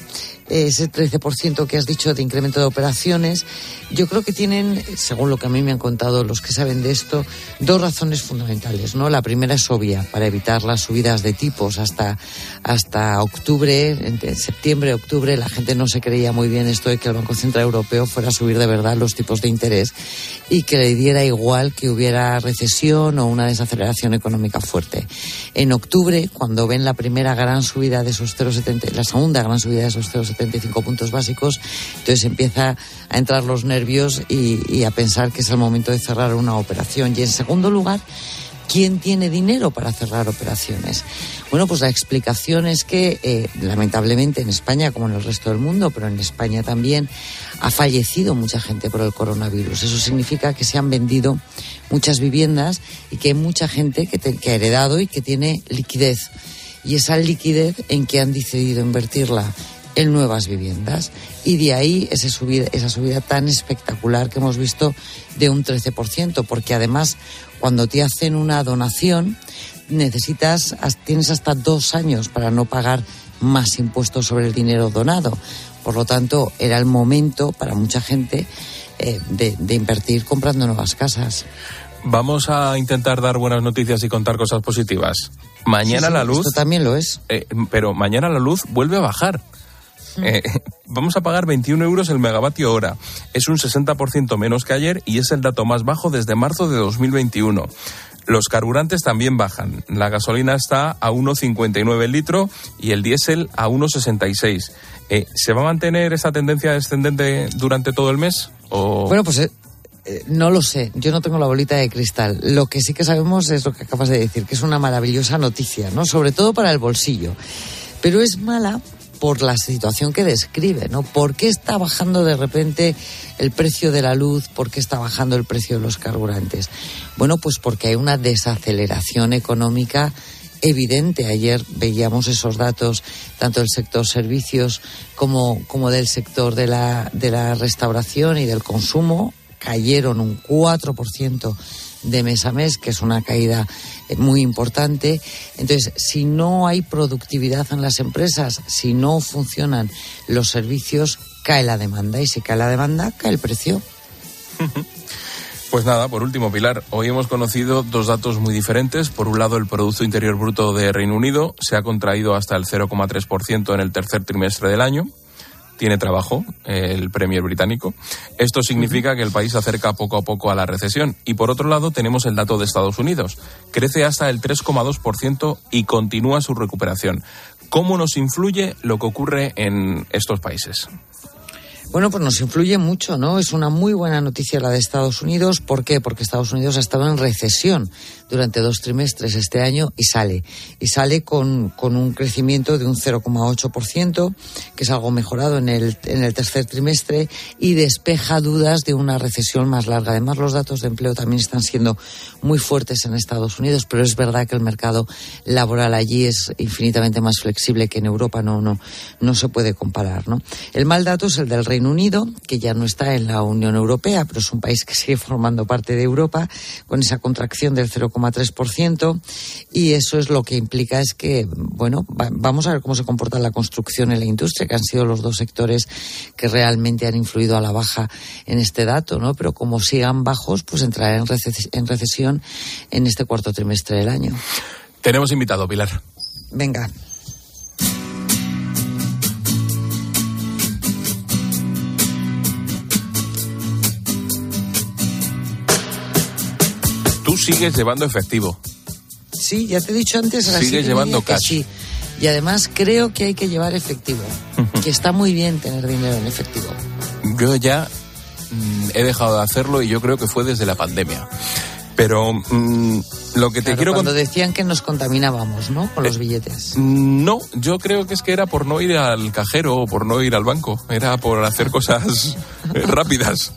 ese 13% que has dicho de incremento de operaciones, yo creo que tienen, según lo que a mí me han contado los que saben de esto, dos razones fundamentales, ¿no? La primera es obvia, para evitar las subidas de tipos hasta, hasta octubre, entre septiembre, octubre, la gente no se creía muy bien esto de que el Banco Central Europeo fuera a subir de verdad los tipos de interés y que le diera igual que hubiera recesión o una desaceleración económica fuerte. En octubre, cuando ven la primera gran subida de esos 0,70, la segunda gran subida de esos 0,75 puntos básicos, entonces empieza a entrar los nervios y, y a pensar que es el momento de cerrar una operación. Y en segundo lugar, ¿Quién tiene dinero para cerrar operaciones? Bueno, pues la explicación es que, eh, lamentablemente, en España, como en el resto del mundo, pero en España también, ha fallecido mucha gente por el coronavirus. Eso significa que se han vendido muchas viviendas y que hay mucha gente que, te- que ha heredado y que tiene liquidez. Y esa liquidez en que han decidido invertirla en nuevas viviendas. Y de ahí ese subida, esa subida tan espectacular que hemos visto de un 13%, porque además cuando te hacen una donación necesitas, tienes hasta dos años para no pagar más impuestos sobre el dinero donado. Por lo tanto, era el momento para mucha gente eh, de, de invertir comprando nuevas casas. Vamos a intentar dar buenas noticias y contar cosas positivas. Mañana Sí, sí, la luz. Esto también lo es. Eh, pero mañana la luz vuelve a bajar. Eh, vamos a pagar 21 euros el megavatio hora. Es un 60% menos que ayer y es el dato más bajo desde marzo de 2021. Los carburantes también bajan. La gasolina está a 1,59 el litro y el diésel a 1,66. Eh, ¿Se va a mantener esa tendencia descendente durante todo el mes? O... Bueno, pues eh, eh, no lo sé. Yo no tengo la bolita de cristal. Lo que sí que sabemos es lo que acabas de decir, que es una maravillosa noticia, ¿no? Sobre todo para el bolsillo. Pero es mala por la situación que describe, ¿no? ¿Por qué está bajando de repente el precio de la luz? ¿Por qué está bajando el precio de los carburantes? Bueno, pues porque hay una desaceleración económica evidente. Ayer veíamos esos datos tanto del sector servicios como, como del sector de la, de la restauración y del consumo. Cayeron un 4% de mes a mes, que es una caída eh, muy importante. Entonces, si no hay productividad en las empresas, si no funcionan los servicios, cae la demanda. Y si cae la demanda, cae el precio. Pues nada, por último, Pilar, hoy hemos conocido dos datos muy diferentes. Por un lado, el Producto Interior Bruto de Reino Unido se ha contraído hasta el 0,3% en el tercer trimestre del año. Tiene trabajo el Premier británico. Esto significa que el país se acerca poco a poco a la recesión. Y por otro lado, tenemos el dato de Estados Unidos. Crece hasta el 3,2% y continúa su recuperación. ¿Cómo nos influye lo que ocurre en estos países? Bueno, pues nos influye mucho, ¿no? Es una muy buena noticia la de Estados Unidos. ¿Por qué? Porque Estados Unidos ha estado en recesión durante dos trimestres este año y sale. Y sale con, con un crecimiento de un 0,8%, que es algo mejorado en el, en el tercer trimestre, y despeja dudas de una recesión más larga. Además, los datos de empleo también están siendo muy fuertes en Estados Unidos, pero es verdad que el mercado laboral allí es infinitamente más flexible que en Europa, no, no, no se puede comparar, ¿no? El mal dato es el del Reino Unido, que ya no está en la Unión Europea, pero es un país que sigue formando parte de Europa, con esa contracción del 0,3%, y eso es lo que implica es que, bueno, vamos a ver cómo se comporta la construcción y la industria, que han sido los dos sectores que realmente han influido a la baja en este dato, ¿no? Pero como sigan bajos, pues entrará en, reces en recesión en este cuarto trimestre del año. Tenemos invitado, Pilar. Venga. Tú sigues llevando efectivo. Sí, ya te he dicho antes. Sigues llevando cash. Sí. Y además creo que hay que llevar efectivo. que está muy bien tener dinero en efectivo. Yo ya mm, he dejado de hacerlo y yo creo que fue desde la pandemia. Pero mm, lo que te quiero cuando decían que nos contaminábamos, ¿no? Con los billetes. No, yo creo que es que era por no ir al cajero o por no ir al banco. Era por hacer cosas eh, rápidas.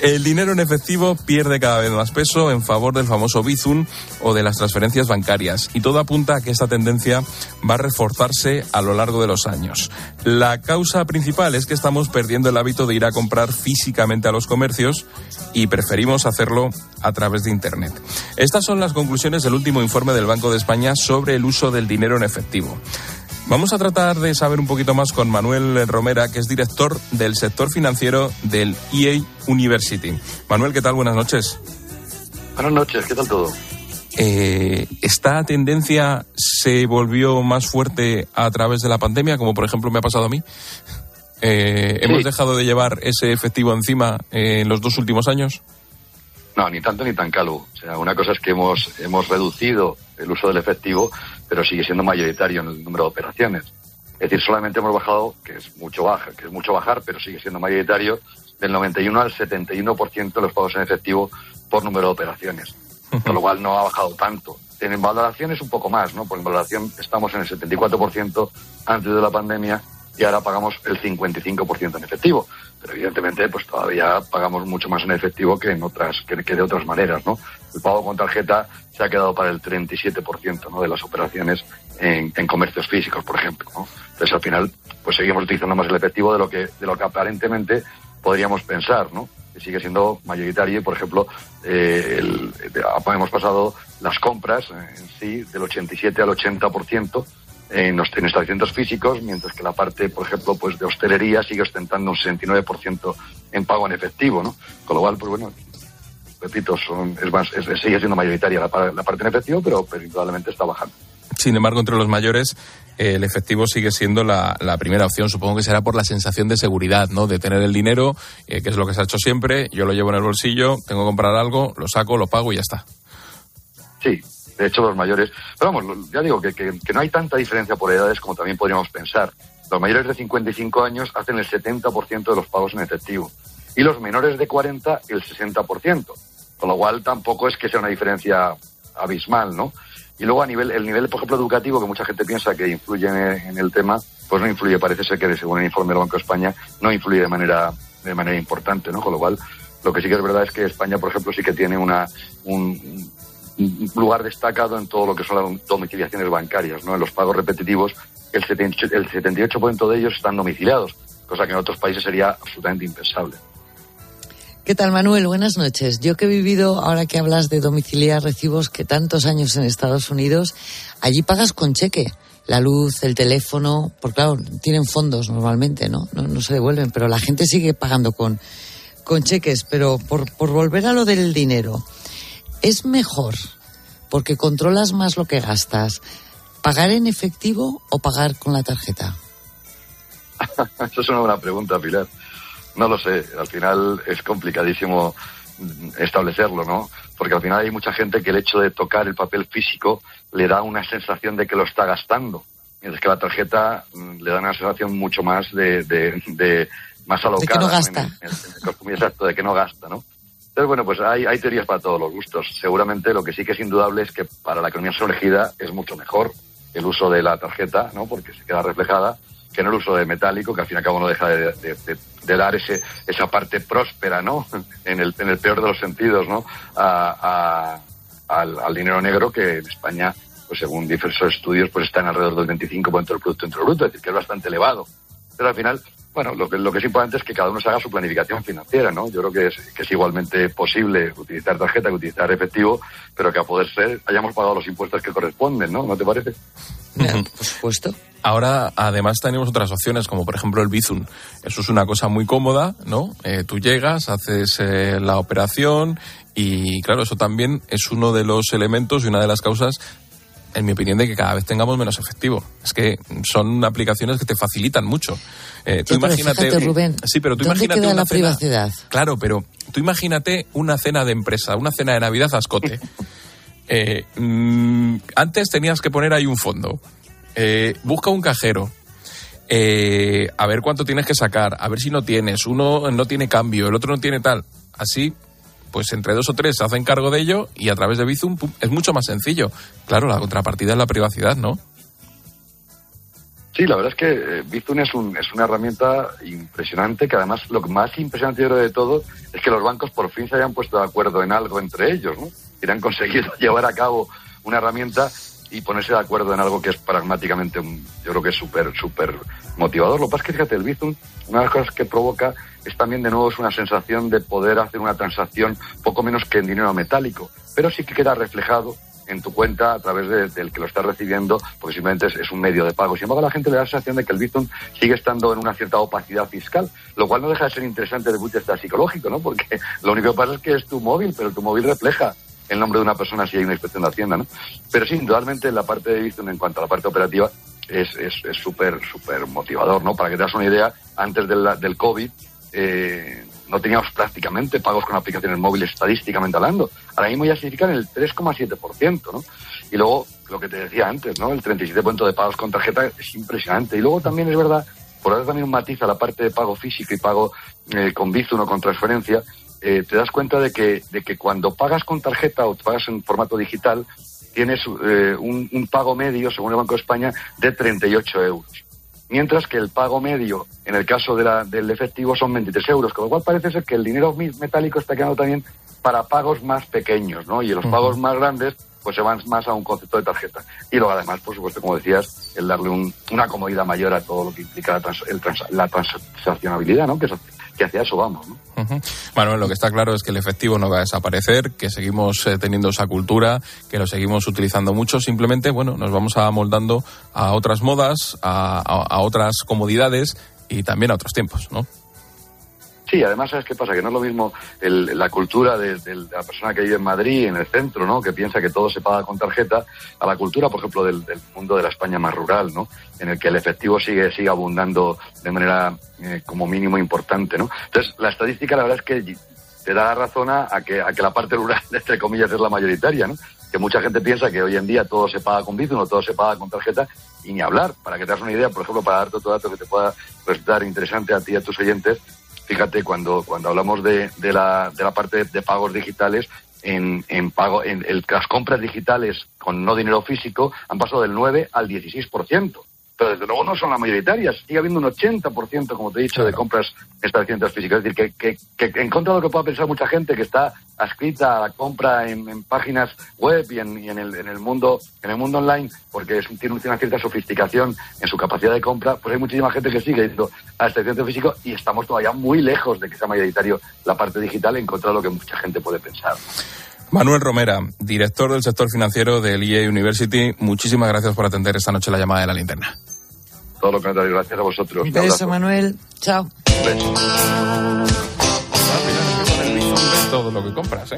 El dinero en efectivo pierde cada vez más peso en favor del famoso Bizum o de las transferencias bancarias. Y todo apunta a que esta tendencia va a reforzarse a lo largo de los años. La causa principal es que estamos perdiendo el hábito de ir a comprar físicamente a los comercios y preferimos hacerlo a través de Internet. Estas son las conclusiones del último informe del Banco de España sobre el uso del dinero en efectivo. Vamos a tratar de saber un poquito más con Manuel Romera, que es director del sector financiero del EA University. Manuel, ¿qué tal? Buenas noches. Buenas noches, ¿qué tal todo? Eh, ¿Esta tendencia se volvió más fuerte a través de la pandemia, como por ejemplo me ha pasado a mí? Eh, ¿Hemos dejado de llevar ese efectivo encima en los dos últimos años? No, ni tanto ni tan calvo. O sea, una cosa es que hemos, hemos reducido el uso del efectivo, pero sigue siendo mayoritario en el número de operaciones. Es decir, solamente hemos bajado, que es mucho baja, que es mucho bajar, pero sigue siendo mayoritario, del 91 al 71% de los pagos en efectivo por número de operaciones. Con lo cual no ha bajado tanto. En valoraciones un poco más, ¿no? Por en valoración estamos en el 74% antes de la pandemia y ahora pagamos el 55% en efectivo. Pero evidentemente, pues todavía pagamos mucho más en efectivo que en otras, que, de otras maneras, ¿no? El pago con tarjeta se ha quedado para el 37%, ¿no? De las operaciones en, comercios físicos, por ejemplo, ¿no? Entonces al final, pues seguimos utilizando más el efectivo de lo que, de lo que aparentemente podríamos pensar, ¿no? Que sigue siendo mayoritario y, por ejemplo, eh, el- hemos pasado las compras eh, en sí del 87 al 80% en en establecimientos físicos, mientras que la parte, por ejemplo, pues de hostelería sigue ostentando un 69% en pago en efectivo, ¿no? Con lo cual, pues bueno, repito, son, es más, es- sigue siendo mayoritaria la, la parte en efectivo, pero, pero indudablemente está bajando. Sin embargo, entre los mayores, eh, el efectivo sigue siendo la, la primera opción. Supongo que será por la sensación de seguridad, ¿no? De tener el dinero, eh, que es lo que se ha hecho siempre. Yo lo llevo en el bolsillo, tengo que comprar algo, lo saco, lo pago y ya está. Sí, de hecho los mayores, pero vamos, ya digo que, que- no hay tanta diferencia por edades como también podríamos pensar. Los mayores de 55 años hacen el 70% de los pagos en efectivo y los menores de 40 el 60%, con lo cual tampoco es que sea una diferencia abismal, ¿no? Y luego a nivel, el nivel, por ejemplo, educativo, que mucha gente piensa que influye en, en el tema, pues no influye. Parece ser que, según el informe del Banco de España, no influye de manera, de manera importante, ¿no? Con lo cual, lo que sí que es verdad es que España, por ejemplo, sí que tiene una, un, lugar destacado en todo lo que son las domiciliaciones bancarias, ¿no? En los pagos repetitivos, el 78%, el 78 de ellos están domiciliados, cosa que en otros países sería absolutamente impensable. ¿Qué tal, Manuel? Buenas noches. Yo que he vivido, ahora que hablas de domiciliar recibos, que tantos años en Estados Unidos, allí pagas con cheque. La luz, el teléfono, porque claro, tienen fondos normalmente, ¿no? No, no se devuelven, pero la gente sigue pagando con, con cheques. Pero por, por volver a lo del dinero, ¿es mejor, porque controlas más lo que gastas, pagar en efectivo o pagar con la tarjeta? Eso es una buena pregunta, Pilar. No lo sé, al final es complicadísimo establecerlo, ¿no? Porque al final hay mucha gente que el hecho de tocar el papel físico le da una sensación de que lo está gastando, mientras que la tarjeta mm, le da una sensación mucho más de, de, de más alocada. De que no gasta. En, en, en, exacto, de que no gasta, ¿no? Entonces, bueno, pues hay, teorías para todos los gustos. Seguramente lo que sí que es indudable es que para la economía sumergida es mucho mejor el uso de la tarjeta, ¿no? Porque se queda reflejada que no el uso de metálico, que al fin y al cabo no deja de, dar ese, esa parte próspera, ¿no? En el, en el peor de los sentidos, ¿no? A, al, dinero negro que en España, pues según diversos estudios, pues está en alrededor del 25% del Producto Bruto, es decir, que es bastante elevado. Pero al final, bueno, lo que, lo que es importante es que cada uno se haga su planificación financiera, ¿no? Yo creo que es, que es igualmente posible utilizar tarjeta que utilizar efectivo, pero que a poder ser hayamos pagado los impuestos que corresponden, ¿no? ¿No te parece? Por supuesto. Ahora, además, tenemos otras opciones, como por ejemplo el Bizum. Eso es una cosa muy cómoda, ¿no? Eh, tú llegas, haces eh, la operación y, claro, eso también es uno de los elementos y una de las causas en mi opinión, de que cada vez tengamos menos efectivo. Es que son aplicaciones que te facilitan mucho. Eh, tú sí, imagínate. Pero fíjate, Rubén, sí, pero tú ¿dónde imagínate queda una la cena, privacidad? Claro, pero tú imagínate una cena de empresa, una cena de Navidad a escote. eh, mmm, antes tenías que poner ahí un fondo. Eh, busca un cajero. Eh, a ver cuánto tienes que sacar, a ver si no tienes. Uno no tiene cambio, el otro no tiene tal. Así pues entre dos o tres se hacen cargo de ello y a través de Bizum pum, es mucho más sencillo. Claro, la contrapartida es la privacidad, ¿no? Sí, la verdad es que eh, Bizum es, un, es una herramienta impresionante que además lo más impresionante yo creo de todo es que los bancos por fin se hayan puesto de acuerdo en algo entre ellos, ¿no? Y han conseguido llevar a cabo una herramienta y ponerse de acuerdo en algo que es pragmáticamente, un, yo creo que es súper, súper motivador. Lo que pasa es que, fíjate, el Bizum, una de las cosas que provoca es también de nuevo es una sensación de poder hacer una transacción poco menos que en dinero metálico, pero sí que queda reflejado en tu cuenta a través de, del que lo estás recibiendo, porque simplemente es, un medio de pago. Sin embargo, la gente le da la sensación de que el Bitcoin sigue estando en una cierta opacidad fiscal, lo cual no deja de ser interesante desde el punto de vista psicológico, ¿no? Porque lo único que pasa es que es tu móvil, pero tu móvil refleja el nombre de una persona si hay una inspección de Hacienda, ¿no? Pero sí, indudablemente la parte de Bitcoin en cuanto a la parte operativa es súper, es, es súper motivador, ¿no? Para que te das una idea, antes del, del COVID, eh, no teníamos prácticamente pagos con aplicaciones móviles estadísticamente hablando. Ahora mismo ya significan el 3,7%, ¿no? Y luego, lo que te decía antes, ¿no? El 37% de pagos con tarjeta es impresionante. Y luego también es verdad, por dar también un matiz a la parte de pago físico y pago eh, con Bizum o con transferencia, eh, te das cuenta de que, de que cuando pagas con tarjeta o pagas en formato digital, tienes eh, un, un pago medio, según el Banco de España, de 38 euros mientras que el pago medio en el caso de la, del efectivo son 23 euros, con lo cual parece ser que el dinero metálico está quedando también para pagos más pequeños, ¿no? Y los pagos más grandes pues se van más a un concepto de tarjeta. Y luego además, por supuesto, como decías, el darle un, una comodidad mayor a todo lo que implica la, trans, el trans, la transaccionabilidad, ¿no? Que, que hacia eso vamos, ¿no? Bueno, lo que está claro es que el efectivo no va a desaparecer, que seguimos eh, teniendo esa cultura, que lo seguimos utilizando mucho, simplemente, bueno, nos vamos amoldando a otras modas, a otras comodidades y también a otros tiempos, ¿no? Sí, además, ¿sabes qué pasa? Que no es lo mismo el, la cultura de, la persona que vive en Madrid, en el centro, ¿no? Que piensa que todo se paga con tarjeta, a la cultura, por ejemplo, del, mundo de la España más rural, ¿no? En el que el efectivo sigue, sigue abundando de manera eh, como mínimo importante, ¿no? Entonces, la estadística, la verdad es que te da razón a, a, que, a que la parte rural, entre comillas, es la mayoritaria, ¿no? Que mucha gente piensa que hoy en día todo se paga con Bizum o todo se paga con tarjeta y ni hablar. Para que te hagas una idea, por ejemplo, para darte otro dato que te pueda resultar interesante a ti y a tus oyentes, fíjate, cuando, cuando hablamos de, de, la, de la parte de pagos digitales, en, en pago, en el, las compras digitales con no dinero físico han pasado del 9 al 16% pero desde luego no son las mayoritarias. Sigue habiendo un 80%, como te he dicho, de compras en establecimientos físicos. Es decir, que, que, que, en contra de lo que pueda pensar mucha gente que está adscrita a la compra en, páginas web y, en, en, el, en, el, mundo en el mundo online, porque es, tiene una cierta sofisticación en su capacidad de compra, pues hay muchísima gente que sigue yendo al establecimiento físico y estamos todavía muy lejos de que sea mayoritario la parte digital en contra de lo que mucha gente puede pensar. Manuel Romera, director del sector financiero del EA University, muchísimas gracias por atender esta noche la llamada de la linterna. Todo lo contrario, gracias a vosotros. Un beso, Manuel. Chao. Todo lo que compras, ¿eh?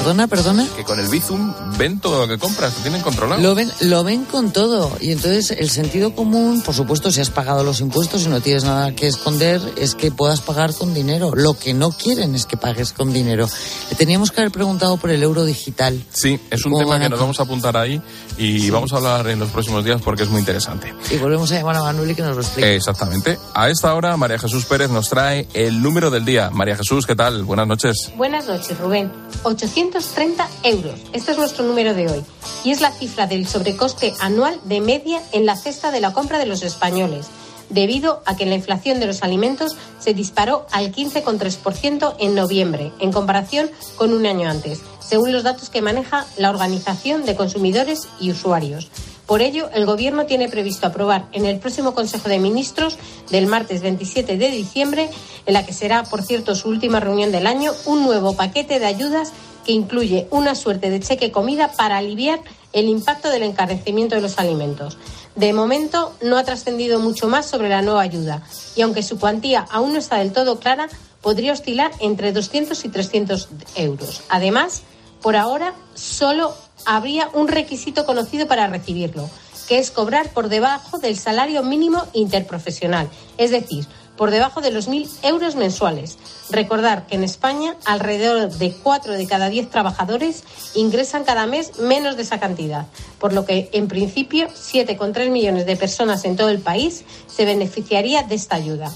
Perdona, perdona. Que con el Bizum ven todo lo que compras, lo tienen controlado. Lo ven, lo ven con todo. Y entonces el sentido común, por supuesto, si has pagado los impuestos y no tienes nada que esconder, es que puedas pagar con dinero. Lo que no quieren es que pagues con dinero. Le teníamos que haber preguntado por el euro digital. Sí, es un tema que nos vamos a apuntar ahí y sí. vamos a hablar en los próximos días porque es muy interesante. Y volvemos a llamar a Manuel y que nos lo explique. Exactamente. A esta hora, María Jesús Pérez nos trae el número del día. María Jesús, ¿qué tal? Buenas noches. Buenas noches, Rubén. 830 euros. Este es nuestro número de hoy. Y es la cifra del sobrecoste anual de media en la cesta de la compra de los españoles, debido a que la inflación de los alimentos se disparó al 15,3% en noviembre, en comparación con un año antes, según los datos que maneja la Organización de Consumidores y Usuarios. Por ello, el Gobierno tiene previsto aprobar en el próximo Consejo de Ministros del martes 27 de diciembre, en la que será, por cierto, su última reunión del año, un nuevo paquete de ayudas que incluye una suerte de cheque comida para aliviar el impacto del encarecimiento de los alimentos. De momento no ha trascendido mucho más sobre la nueva ayuda y aunque su cuantía aún no está del todo clara, podría oscilar entre 200 y 300 euros. Además, por ahora solo habría un requisito conocido para recibirlo, que es cobrar por debajo del salario mínimo interprofesional, es decir, por debajo de los 1.000 euros mensuales. Recordar que en España alrededor de 4 de cada 10 trabajadores ingresan cada mes menos de esa cantidad, por lo que en principio 7,3 millones de personas en todo el país se beneficiaría de esta ayuda.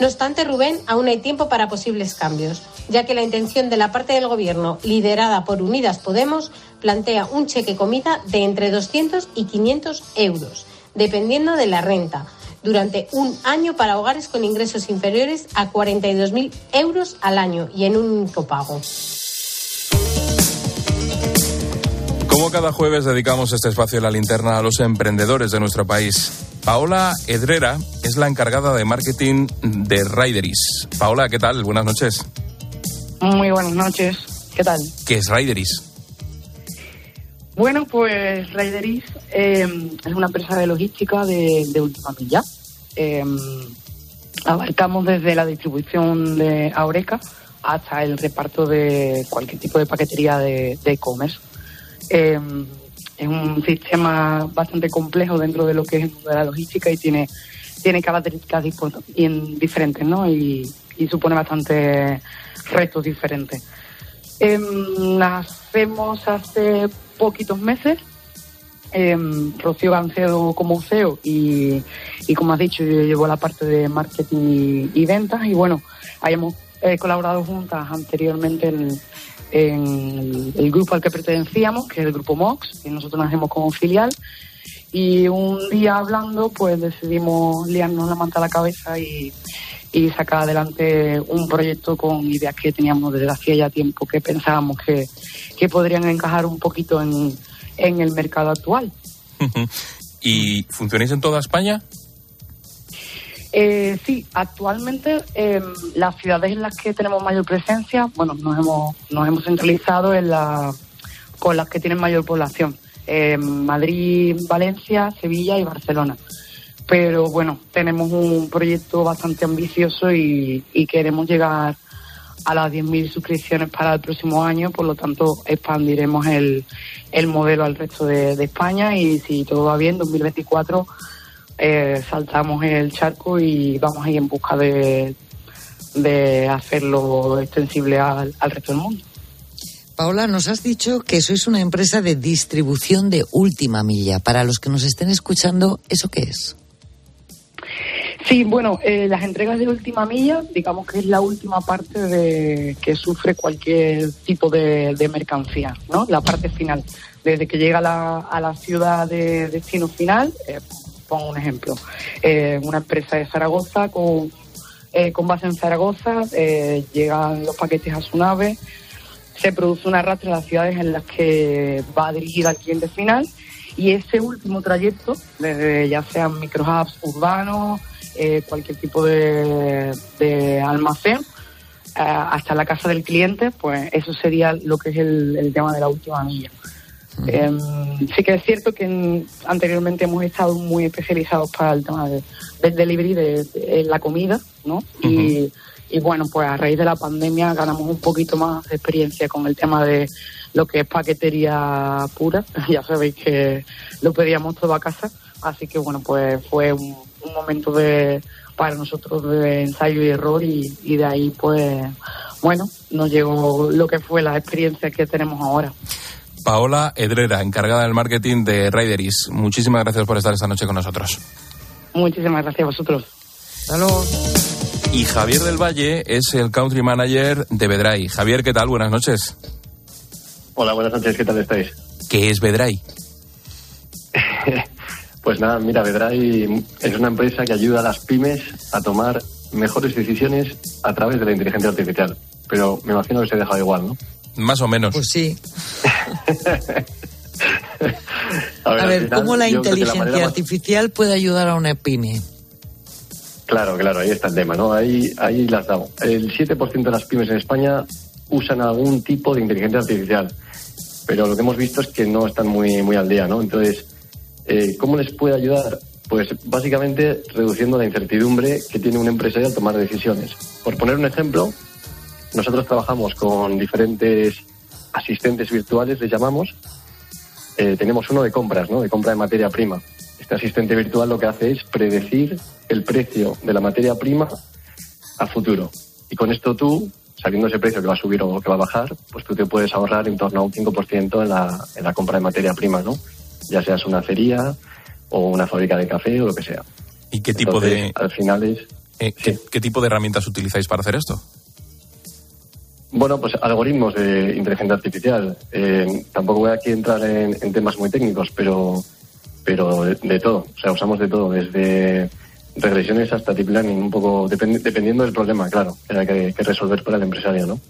No obstante, Rubén, aún hay tiempo para posibles cambios, ya que la intención de la parte del Gobierno, liderada por Unidas Podemos, plantea un cheque comida de entre 200 y 500 euros, dependiendo de la renta, durante un año para hogares con ingresos inferiores a 42.000 euros al año y en un único pago. Como cada jueves dedicamos este espacio de la linterna a los emprendedores de nuestro país. Paola Edrera es la encargada de marketing de Rideris. Paola, ¿qué tal? Buenas noches. Muy buenas noches. ¿Qué tal? ¿Qué es Rideris? Bueno, pues Rideris eh, es una empresa de logística de, de última milla. Eh, abarcamos desde la distribución de Aureca hasta el reparto de cualquier tipo de paquetería de e-commerce. Eh, es un sistema bastante complejo dentro de lo que es la logística y tiene, tiene características diferentes, ¿no? Y, supone bastantes retos diferentes. Eh, nacemos hace poquitos meses. Eh, Rocío Gancedo como CEO y, como has dicho, yo llevo la parte de marketing y, ventas y bueno, hayamos eh, colaborado juntas anteriormente en, el grupo al que pertenecíamos, que es el grupo MOX, y nosotros nacemos como filial. Y un día hablando, pues decidimos liarnos la manta a la cabeza y, y sacar adelante un proyecto con ideas que teníamos desde hacía ya tiempo que pensábamos que, que podrían encajar un poquito en, en el mercado actual. ¿Y funcionáis en toda España? Eh, sí, actualmente eh, las ciudades en las que tenemos mayor presencia, bueno, nos hemos, nos hemos centralizado en la, con las que tienen mayor población. Eh, Madrid, Valencia, Sevilla y Barcelona pero bueno, tenemos un proyecto bastante ambicioso y, y queremos llegar a las 10.000 suscripciones para el próximo año, por lo tanto expandiremos el, el modelo al resto de, España y si todo va bien, 2024 eh, saltamos el charco y vamos a en busca de, de hacerlo extensible al, al resto del mundo. Paola, nos has dicho que sois una empresa de distribución de última milla. Para los que nos estén escuchando, ¿eso qué es? Sí, bueno, eh, las entregas de última milla, digamos que es la última parte de que sufre cualquier tipo de, mercancía, ¿no? La parte final, desde que llega la, a la ciudad de destino final, eh, pongo un ejemplo, eh, una empresa de Zaragoza con, eh, con base en Zaragoza, eh, llegan los paquetes a su nave, se produce una arrastre en las ciudades en las que va dirigida al cliente final y ese último trayecto, desde ya sean microhubs urbanos, eh, cualquier tipo de, de almacén, eh, hasta la casa del cliente, pues eso sería lo que es el, el tema de la última milla. Eh, sí que es cierto que en- anteriormente hemos estado muy especializados para el tema de- del delivery de, de la comida, ¿no? y, y bueno, pues a raíz de la pandemia ganamos un poquito más de experiencia con el tema de lo que es paquetería pura. ya sabéis que lo pedíamos todo a casa, así que bueno, pues fue un, un momento de para nosotros de ensayo y error y, y de ahí pues bueno, nos llegó lo que fue la experiencia que tenemos ahora. Paola Edrera, encargada del marketing de Rideris. Muchísimas gracias por estar esta noche con nosotros. Muchísimas gracias a vosotros. Y Javier del Valle es el country manager de Bedray. Javier, ¿qué tal? Buenas noches. Hola, buenas noches, ¿qué tal estáis? ¿Qué es Bedray? Pues nada, mira, Vedrai es una empresa que ayuda a las pymes a tomar mejores decisiones a través de la inteligencia artificial. Pero me imagino que se deja igual, ¿no? Más o menos. Pues sí. A ver, A al ver, final, ¿cómo la inteligencia más- artificial puede ayudar a una pyme? Claro, claro, ahí está el tema, ¿no? Ahí, ahí las damos. El 7% de las pymes en España usan algún tipo de inteligencia artificial, pero lo que hemos visto es que no están muy, muy al día, ¿no? Entonces, eh, ¿cómo les puede ayudar? Pues básicamente reduciendo la incertidumbre que tiene un empresario al tomar decisiones. Por poner un ejemplo, nosotros trabajamos con diferentes asistentes virtuales, les llamamos. Eh, tenemos uno de compras, ¿no? De compra de materia prima. Este asistente virtual lo que hace es predecir el precio de la materia prima a futuro. Y con esto tú, sabiendo ese precio que va a subir o que va a bajar, pues tú te puedes ahorrar en torno a un 5% en en la compra de materia prima, ¿no? Ya seas una acería o una fábrica de café o lo que sea. ¿Y qué tipo Entonces, de Al final es... eh, ¿qué, qué tipo de herramientas utilizáis para hacer esto? Bueno, pues algoritmos de inteligencia artificial. Eh, tampoco voy aquí a entrar en, en temas muy técnicos, pero, pero de, de todo. O sea, usamos de todo, desde regresiones hasta deep learning, un poco depend- dependiendo del problema, claro, que hay que, que resolver para el empresario, ¿no?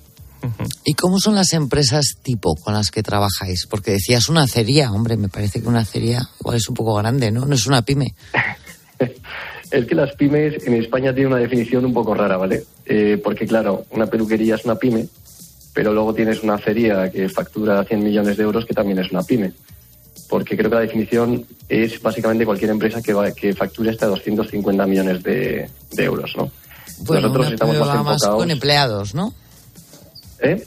¿Y cómo son las empresas tipo con las que trabajáis? Porque decías una acería, hombre, me parece que una acería igual es un poco grande, ¿no? No es una pyme. Es que las pymes en España tienen una definición un poco rara, ¿vale? Eh, porque, claro, una peluquería es una pyme, pero luego tienes una acería que factura 100 millones de euros que también es una pyme. Porque creo que la definición es básicamente cualquier empresa que, va- que facture hasta 250 millones de, de euros, ¿no? Bueno, Nosotros estamos más más enfocados... con empleados, ¿no? ¿Eh?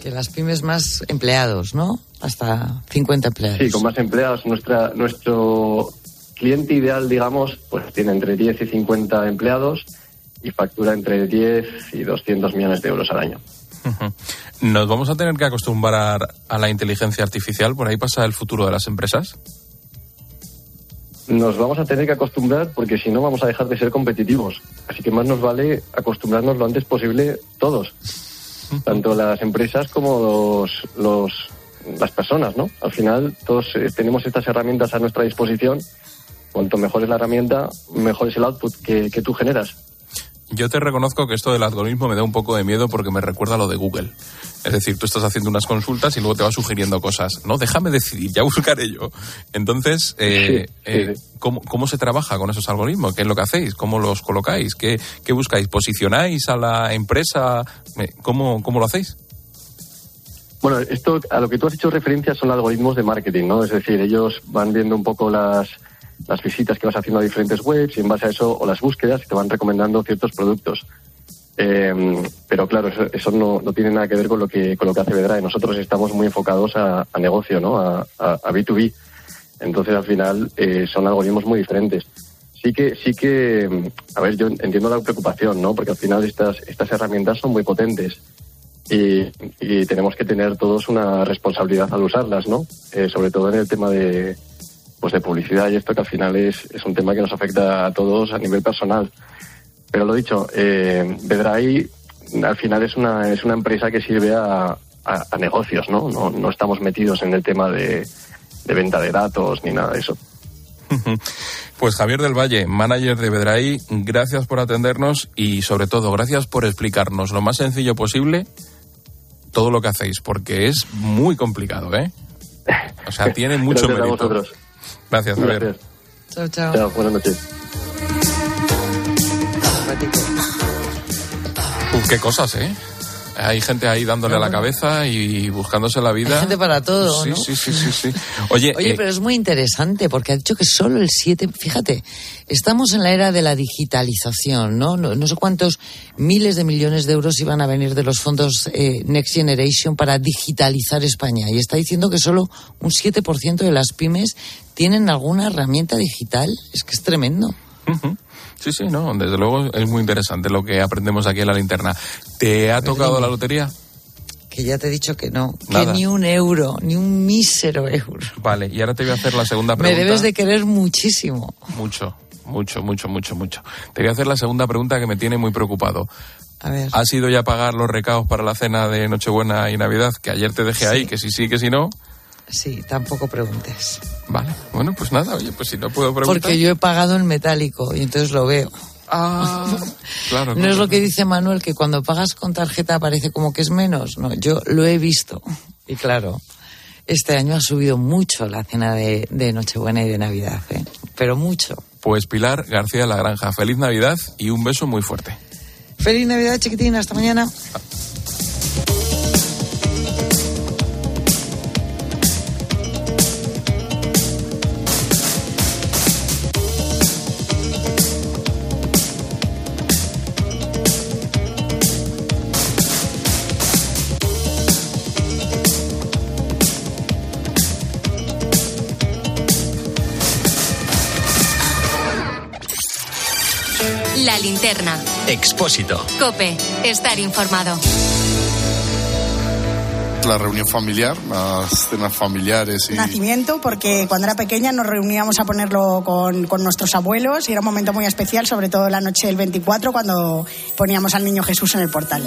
Que las pymes más empleados, ¿no? Hasta 50 empleados. Sí, con más empleados. Nuestra, nuestro cliente ideal, digamos, pues tiene entre 10 y 50 empleados y factura entre 10 y 200 millones de euros al año. ¿Nos vamos a tener que acostumbrar a la inteligencia artificial? ¿Por ahí pasa el futuro de las empresas? Nos vamos a tener que acostumbrar porque si no vamos a dejar de ser competitivos. Así que más nos vale acostumbrarnos lo antes posible todos, tanto las empresas como los, los- las personas, ¿no? Al final todos eh, tenemos estas herramientas a nuestra disposición. Cuanto mejor es la herramienta, mejor es el output que, que tú generas. Yo te reconozco que esto del algoritmo me da un poco de miedo porque me recuerda a lo de Google. Es decir, tú estás haciendo unas consultas y luego te va sugiriendo cosas. No, déjame decidir, ya buscaré yo. Entonces, eh, Sí, sí, eh, ¿cómo, cómo se trabaja con esos algoritmos? ¿Qué es lo que hacéis? ¿Cómo los colocáis? ¿Qué, qué buscáis? ¿Posicionáis a la empresa? Eh, ¿Cómo, cómo lo hacéis? Bueno, esto a lo que tú has hecho referencia son algoritmos de marketing, ¿no? Es decir, ellos van viendo un poco las, las visitas que vas haciendo a diferentes webs y en base a eso, o las búsquedas, te van recomendando ciertos productos. Eh, pero claro, eso, eso no, no tiene nada que ver con lo que, con lo que hace Vedra. Nosotros estamos muy enfocados a, negocio, ¿no? A, a, a B2B. Entonces, al final, eh, son algoritmos muy diferentes. Sí que, sí que, a ver, yo entiendo la preocupación, ¿no? Porque al final estas, estas herramientas son muy potentes y, y tenemos que tener todos una responsabilidad al usarlas, ¿no? Eh, sobre todo en el tema de, pues de publicidad y esto que al final es, es un tema que nos afecta a todos a nivel personal. Pero lo dicho, eh, al final es una, es una empresa que sirve a, a, a negocios, ¿no? ¿no? No estamos metidos en el tema de, de venta de datos ni nada de eso. Pues Javier del Valle, manager de Bedrai, gracias por atendernos y sobre todo gracias por explicarnos lo más sencillo posible todo lo que hacéis, porque es muy complicado, ¿eh? O sea, tiene mucho mérito. Gracias, Javier. Gracias. Chao, chao. Chao, buenas noches. Uf, qué cosas, ¿eh? Hay gente ahí dándole a la cabeza y buscándose la vida. Hay gente para todo, sí, ¿no? Sí, sí, sí, sí. Oye, Oye, eh, pero es muy interesante porque ha dicho que solo el 7, fíjate, estamos en la era de la digitalización, ¿no? No, no sé cuántos miles de millones de euros iban a venir de los fondos eh, Next Generation para digitalizar España y está diciendo que solo un 7% de las pymes tienen alguna herramienta digital. Es que es tremendo. Sí, sí, no, desde luego es muy interesante lo que aprendemos aquí en la linterna. ¿Te ha tocado la lotería? Que ya te he dicho que no, Nada. que ni un euro, ni un mísero euro. Vale, y ahora te voy a hacer la segunda Me pregunta. debes de querer muchísimo. Mucho, mucho, mucho, mucho, mucho. Te voy a hacer la segunda pregunta que me tiene muy preocupado. A ver. ¿Has ido ya a pagar los recados para la cena de Nochebuena y Navidad? Que ayer te dejé ahí, que si sí, que si no. Sí, tampoco preguntes. Vale, bueno, pues nada, oye, pues si no puedo preguntar. Porque yo he pagado en metálico y entonces lo veo. Ah, claro. No es lo que dice Manuel, que cuando pagas con tarjeta parece como que es menos. No, yo lo he visto. Y claro, este año ha subido mucho la cena de, de Nochebuena y de Navidad, ¿eh? Pero mucho. Pues Pilar García La Granja, feliz Navidad y un beso muy fuerte. Feliz Navidad, chiquitina. Hasta mañana. La linterna. Expósito. Cope. Estar informado. La reunión familiar, las cenas familiares y... Nacimiento, porque cuando era pequeña nos reuníamos a ponerlo con, con nuestros abuelos y era un momento muy especial, sobre todo la noche del 24, cuando poníamos al niño Jesús en el portal.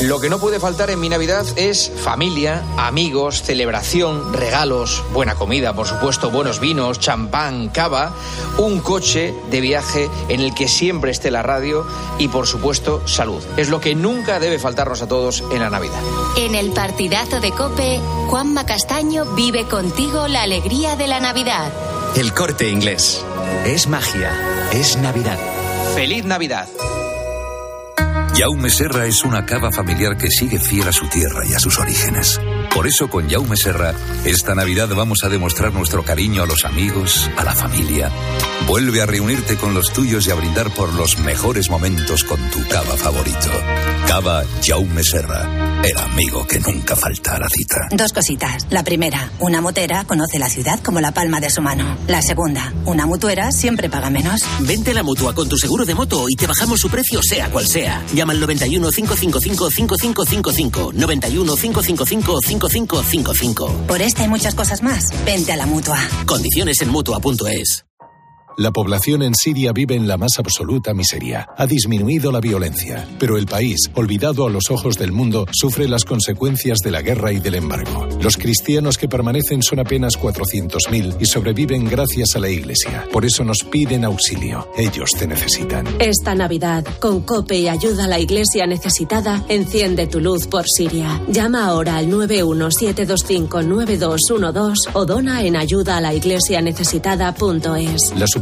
Lo que no puede faltar en mi Navidad es familia, amigos, celebración, regalos, buena comida, por supuesto, buenos vinos, champán, cava, un coche de viaje en el que siempre esté la radio y, por supuesto, salud. Es lo que nunca debe faltarnos a todos en la Navidad. En el partidazo de Cope, Juanma Castaño vive contigo la alegría de la Navidad. El corte inglés. Es magia. Es Navidad. ¡Feliz Navidad! Jaume Serra es una cava familiar que sigue fiel a su tierra y a sus orígenes. Por eso con Jaume Serra, esta Navidad vamos a demostrar nuestro cariño a los amigos, a la familia. Vuelve a reunirte con los tuyos y a brindar por los mejores momentos con tu cava favorito. Cava Jaume Serra, el amigo que nunca falta a la cita. Dos cositas. La primera, una motera conoce la ciudad como la palma de su mano. La segunda, una mutuera siempre paga menos. Vente a la mutua con tu seguro de moto y te bajamos su precio sea cual sea. Llama al 91 555 5555. 91 555 5555. Por esta y muchas cosas más, vente a la mutua. Condiciones en mutua.es. La población en Siria vive en la más absoluta miseria. Ha disminuido la violencia, pero el país, olvidado a los ojos del mundo, sufre las consecuencias de la guerra y del embargo. Los cristianos que permanecen son apenas 400.000 y sobreviven gracias a la Iglesia. Por eso nos piden auxilio. Ellos te necesitan. Esta Navidad, con COPE y ayuda a la Iglesia necesitada, enciende tu luz por Siria. Llama ahora al 917259212 o dona en ayuda a la iglesia necesitada.es.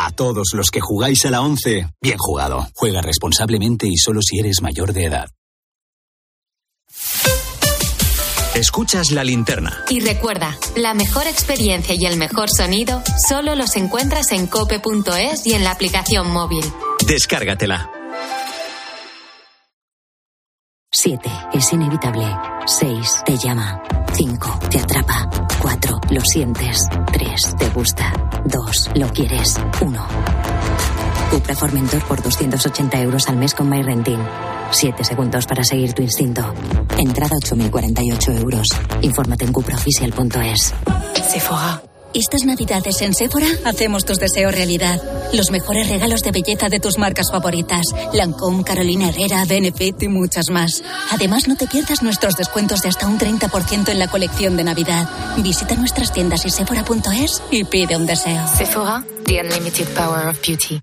A todos los que jugáis a la 11, bien jugado. Juega responsablemente y solo si eres mayor de edad. Escuchas la linterna. Y recuerda, la mejor experiencia y el mejor sonido solo los encuentras en cope.es y en la aplicación móvil. Descárgatela. 7. Es inevitable. 6. Te llama. 5. Te atrapa. 4. Lo sientes. 3. Te gusta. 2. Lo quieres. 1. Cupra Formentor por 280 euros al mes con MyRentin. 7 segundos para seguir tu instinto. Entrada 8.048 euros. Infórmate en cupraoficial.es. Sephora. Estas navidades en Sephora hacemos tus deseos realidad. Los mejores regalos de belleza de tus marcas favoritas. Lancôme, Carolina Herrera, Benefit y muchas más. Además, no te pierdas nuestros descuentos de hasta un 30% en la colección de Navidad. Visita nuestras tiendas y sephora.es y pide un deseo. Sephora, the unlimited power of beauty.